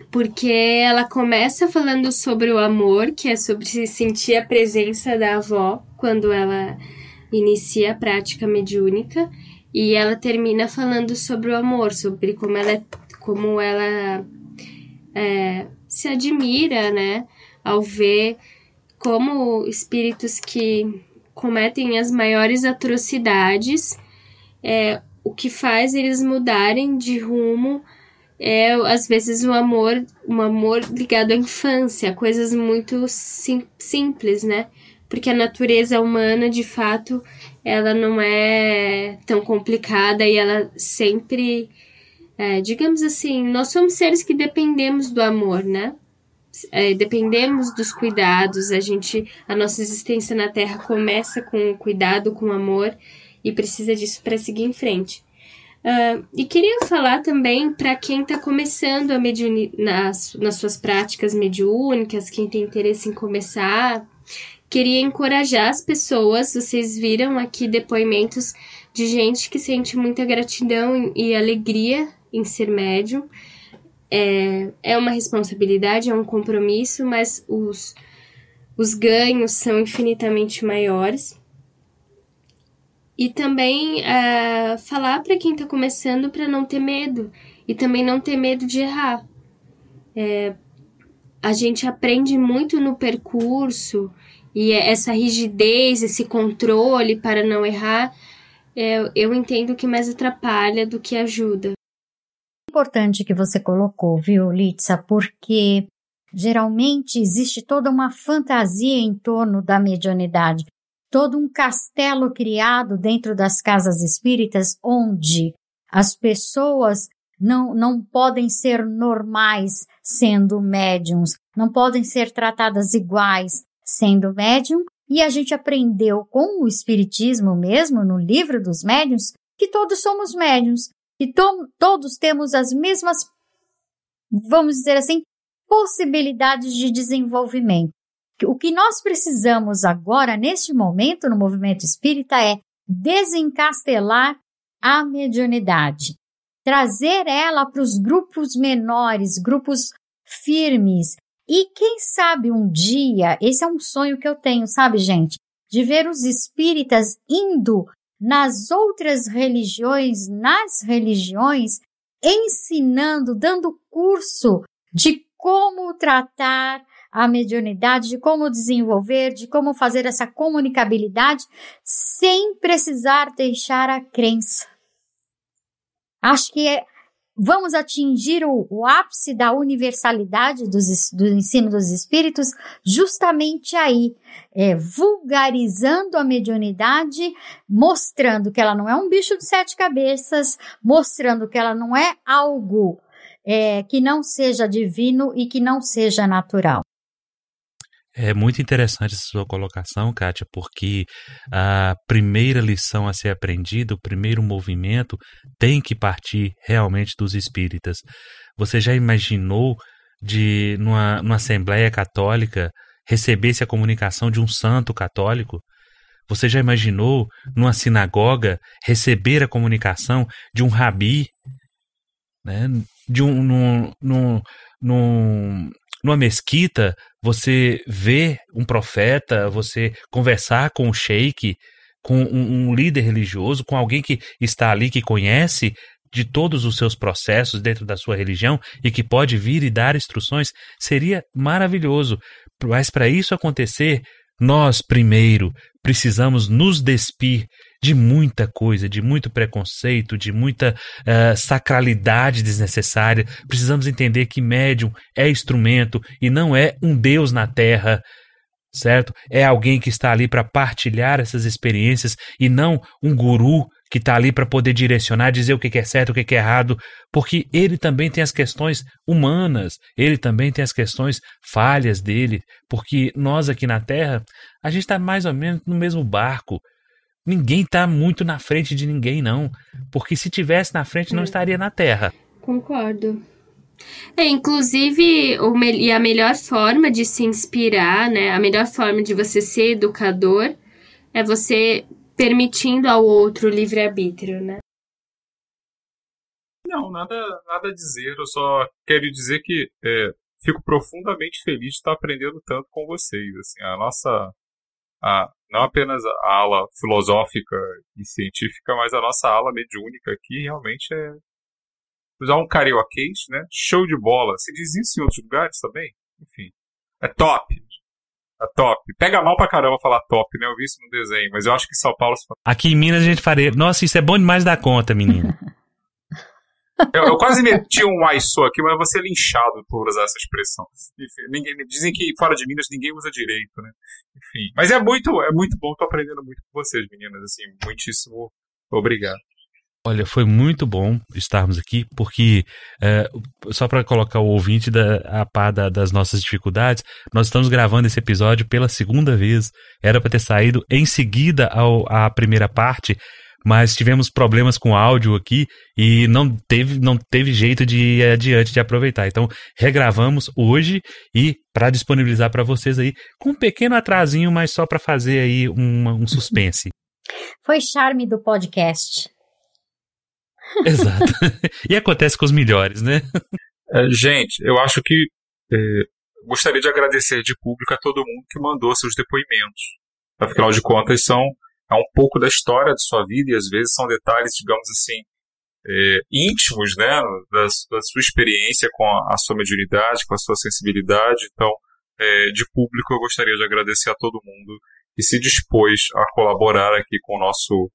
porque ela começa falando sobre o amor, que é sobre se sentir a presença da avó quando ela inicia a prática mediúnica, e ela termina falando sobre o amor, sobre como ela, como ela é, se admira, né, ao ver como espíritos que cometem as maiores atrocidades, é, o que faz eles mudarem de rumo é às vezes um amor, um amor ligado à infância, coisas muito sim, simples, né? Porque a natureza humana, de fato, ela não é tão complicada e ela sempre, é, digamos assim, nós somos seres que dependemos do amor, né? é, dependemos dos cuidados, a gente, a nossa existência na Terra começa com cuidado, com amor e precisa disso para seguir em frente. Uh, e queria falar também para quem está começando a mediuni nas, nas suas práticas mediúnicas, quem tem interesse em começar, queria encorajar as pessoas. Vocês viram aqui depoimentos de gente que sente muita gratidão e alegria em ser médium é, é uma responsabilidade, é um compromisso, mas os, os ganhos são infinitamente maiores. E também uh, falar para quem está começando para não ter medo e também não ter medo de errar. É, a gente aprende muito no percurso e é essa rigidez, esse controle para não errar, é, eu entendo que mais atrapalha do que ajuda. Importante que você colocou, viu, Litsa, porque geralmente existe toda uma fantasia em torno da mediunidade, todo um castelo criado dentro das casas espíritas onde as pessoas não, não podem ser normais sendo médiums, não podem ser tratadas iguais sendo médium, e a gente aprendeu com o Espiritismo mesmo, no livro dos médiums, que todos somos médiums, e to todos temos as mesmas, vamos dizer assim, possibilidades de desenvolvimento. O que nós precisamos agora, neste momento, no movimento espírita, é desencastelar a mediunidade, trazer ela para os grupos menores, grupos firmes. E quem sabe um dia, esse é um sonho que eu tenho, sabe, gente? De ver os espíritas indo nas outras religiões, nas religiões, ensinando, dando curso de como tratar a mediunidade, de como desenvolver, de como fazer essa comunicabilidade sem precisar deixar a crença. Acho que é, vamos atingir o, o ápice da universalidade dos, do ensino dos espíritos justamente aí, é, vulgarizando a mediunidade, mostrando que ela não é um bicho de sete cabeças, mostrando que ela não é algo é, que não seja divino e que não seja natural. É muito interessante essa sua colocação, Kátia, porque a primeira lição a ser aprendida, o primeiro movimento, tem que partir realmente dos espíritas. Você já imaginou de, numa, numa Assembleia Católica, receber-se a comunicação de um santo católico? Você já imaginou, numa sinagoga, receber a comunicação de um rabi? Né? De um, num, num, num, numa mesquita, você vê um profeta, você conversar com um sheik, com um, um líder religioso, com alguém que está ali, que conhece de todos os seus processos dentro da sua religião e que pode vir e dar instruções, seria maravilhoso. Mas para isso acontecer, nós primeiro precisamos nos despir de muita coisa, de muito preconceito, de muita uh, sacralidade desnecessária. Precisamos entender que médium é instrumento e não é um Deus na Terra certo? É alguém que está ali para partilhar essas experiências e não um guru que está ali para poder direcionar, dizer o que é certo, o que é errado, porque ele também tem as questões humanas, ele também tem as questões falhas dele, porque nós aqui na Terra, a gente está mais ou menos no mesmo barco. Ninguém está muito na frente de ninguém, não, porque se tivesse na frente não é. estaria na Terra. Concordo. É, inclusive, o me e a melhor forma de se inspirar, né? A melhor forma de você ser educador é você permitindo ao outro livre-arbítrio, né? Não, nada, nada a dizer. Eu só quero dizer que é, fico profundamente feliz de estar aprendendo tanto com vocês. Assim, a nossa, a, não apenas a ala filosófica e científica, mas a nossa ala mediúnica aqui realmente é usar um carioquês, né? Show de bola. Se diz isso em outros lugares também? Enfim, é top. A top. Pega mal pra caramba falar top, né? Eu vi isso no desenho, mas eu acho que em São Paulo. Aqui em Minas a gente faria. Nossa, isso é bom demais da conta, menina. eu, eu, quase meti um aiso aqui, mas eu vou ser linchado por usar essa expressão. Enfim, ninguém, dizem que fora de Minas ninguém usa direito, né? Enfim. Mas é muito, é muito bom, tô aprendendo muito com vocês, meninas. Assim, muitíssimo obrigado. Olha, foi muito bom estarmos aqui, porque é, só para colocar o ouvinte da, a par da, das nossas dificuldades, nós estamos gravando esse episódio pela segunda vez. Era para ter saído em seguida ao, à primeira parte, mas tivemos problemas com áudio aqui e não teve, não teve jeito de ir adiante de aproveitar. Então, regravamos hoje e para disponibilizar para vocês aí, com um pequeno atrasinho, mas só para fazer aí uma, um suspense. Foi charme do podcast. Exato. e acontece com os melhores, né? É, gente, eu acho que é, gostaria de agradecer de público a todo mundo que mandou seus depoimentos. Afinal de contas, são é um pouco da história de sua vida e às vezes são detalhes, digamos assim, é, íntimos, né, da, da, sua experiência com a, a, sua mediunidade, com a sua sensibilidade. Então, é, de público, eu gostaria de agradecer a todo mundo que se dispôs a colaborar aqui com o nosso,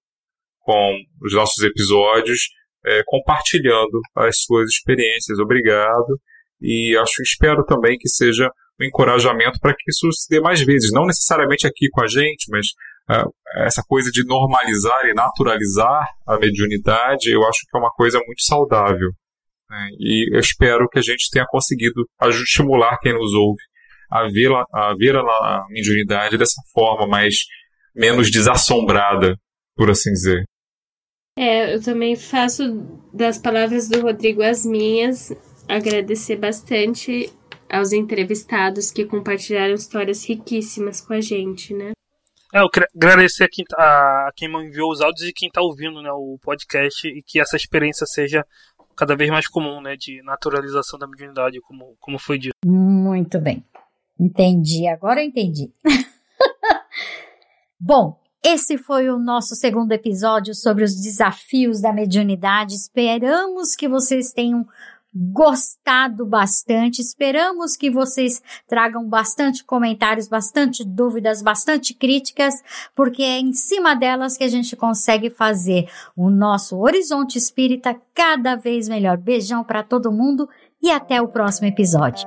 com os nossos episódios é, compartilhando as suas experiências. Obrigado. E acho, espero também que seja um encorajamento para que isso se dê mais vezes, não necessariamente aqui com a gente, mas essa coisa de normalizar e naturalizar a mediunidade, eu acho que é uma coisa muito saudável. Né? E eu espero que a gente tenha conseguido estimular quem nos ouve a ver, a ver a mediunidade dessa forma mais menos desassombrada, por assim dizer. É, eu também faço das palavras do Rodrigo as minhas, agradecer bastante aos entrevistados que compartilharam histórias riquíssimas com a gente, né? É, eu queria agradecer a quem, tá, a quem me enviou os áudios e quem está ouvindo né, o podcast e que essa experiência seja cada vez mais comum, né, de naturalização da mediunidade, como, como foi dito. Muito bem. Entendi, agora eu entendi. Bom, esse foi o nosso segundo episódio sobre os desafios da mediunidade. Esperamos que vocês tenham gostado bastante. Esperamos que vocês tragam bastante comentários, bastante dúvidas, bastante críticas, porque é em cima delas que a gente consegue fazer o nosso horizonte espírita cada vez melhor. Beijão para todo mundo e até o próximo episódio.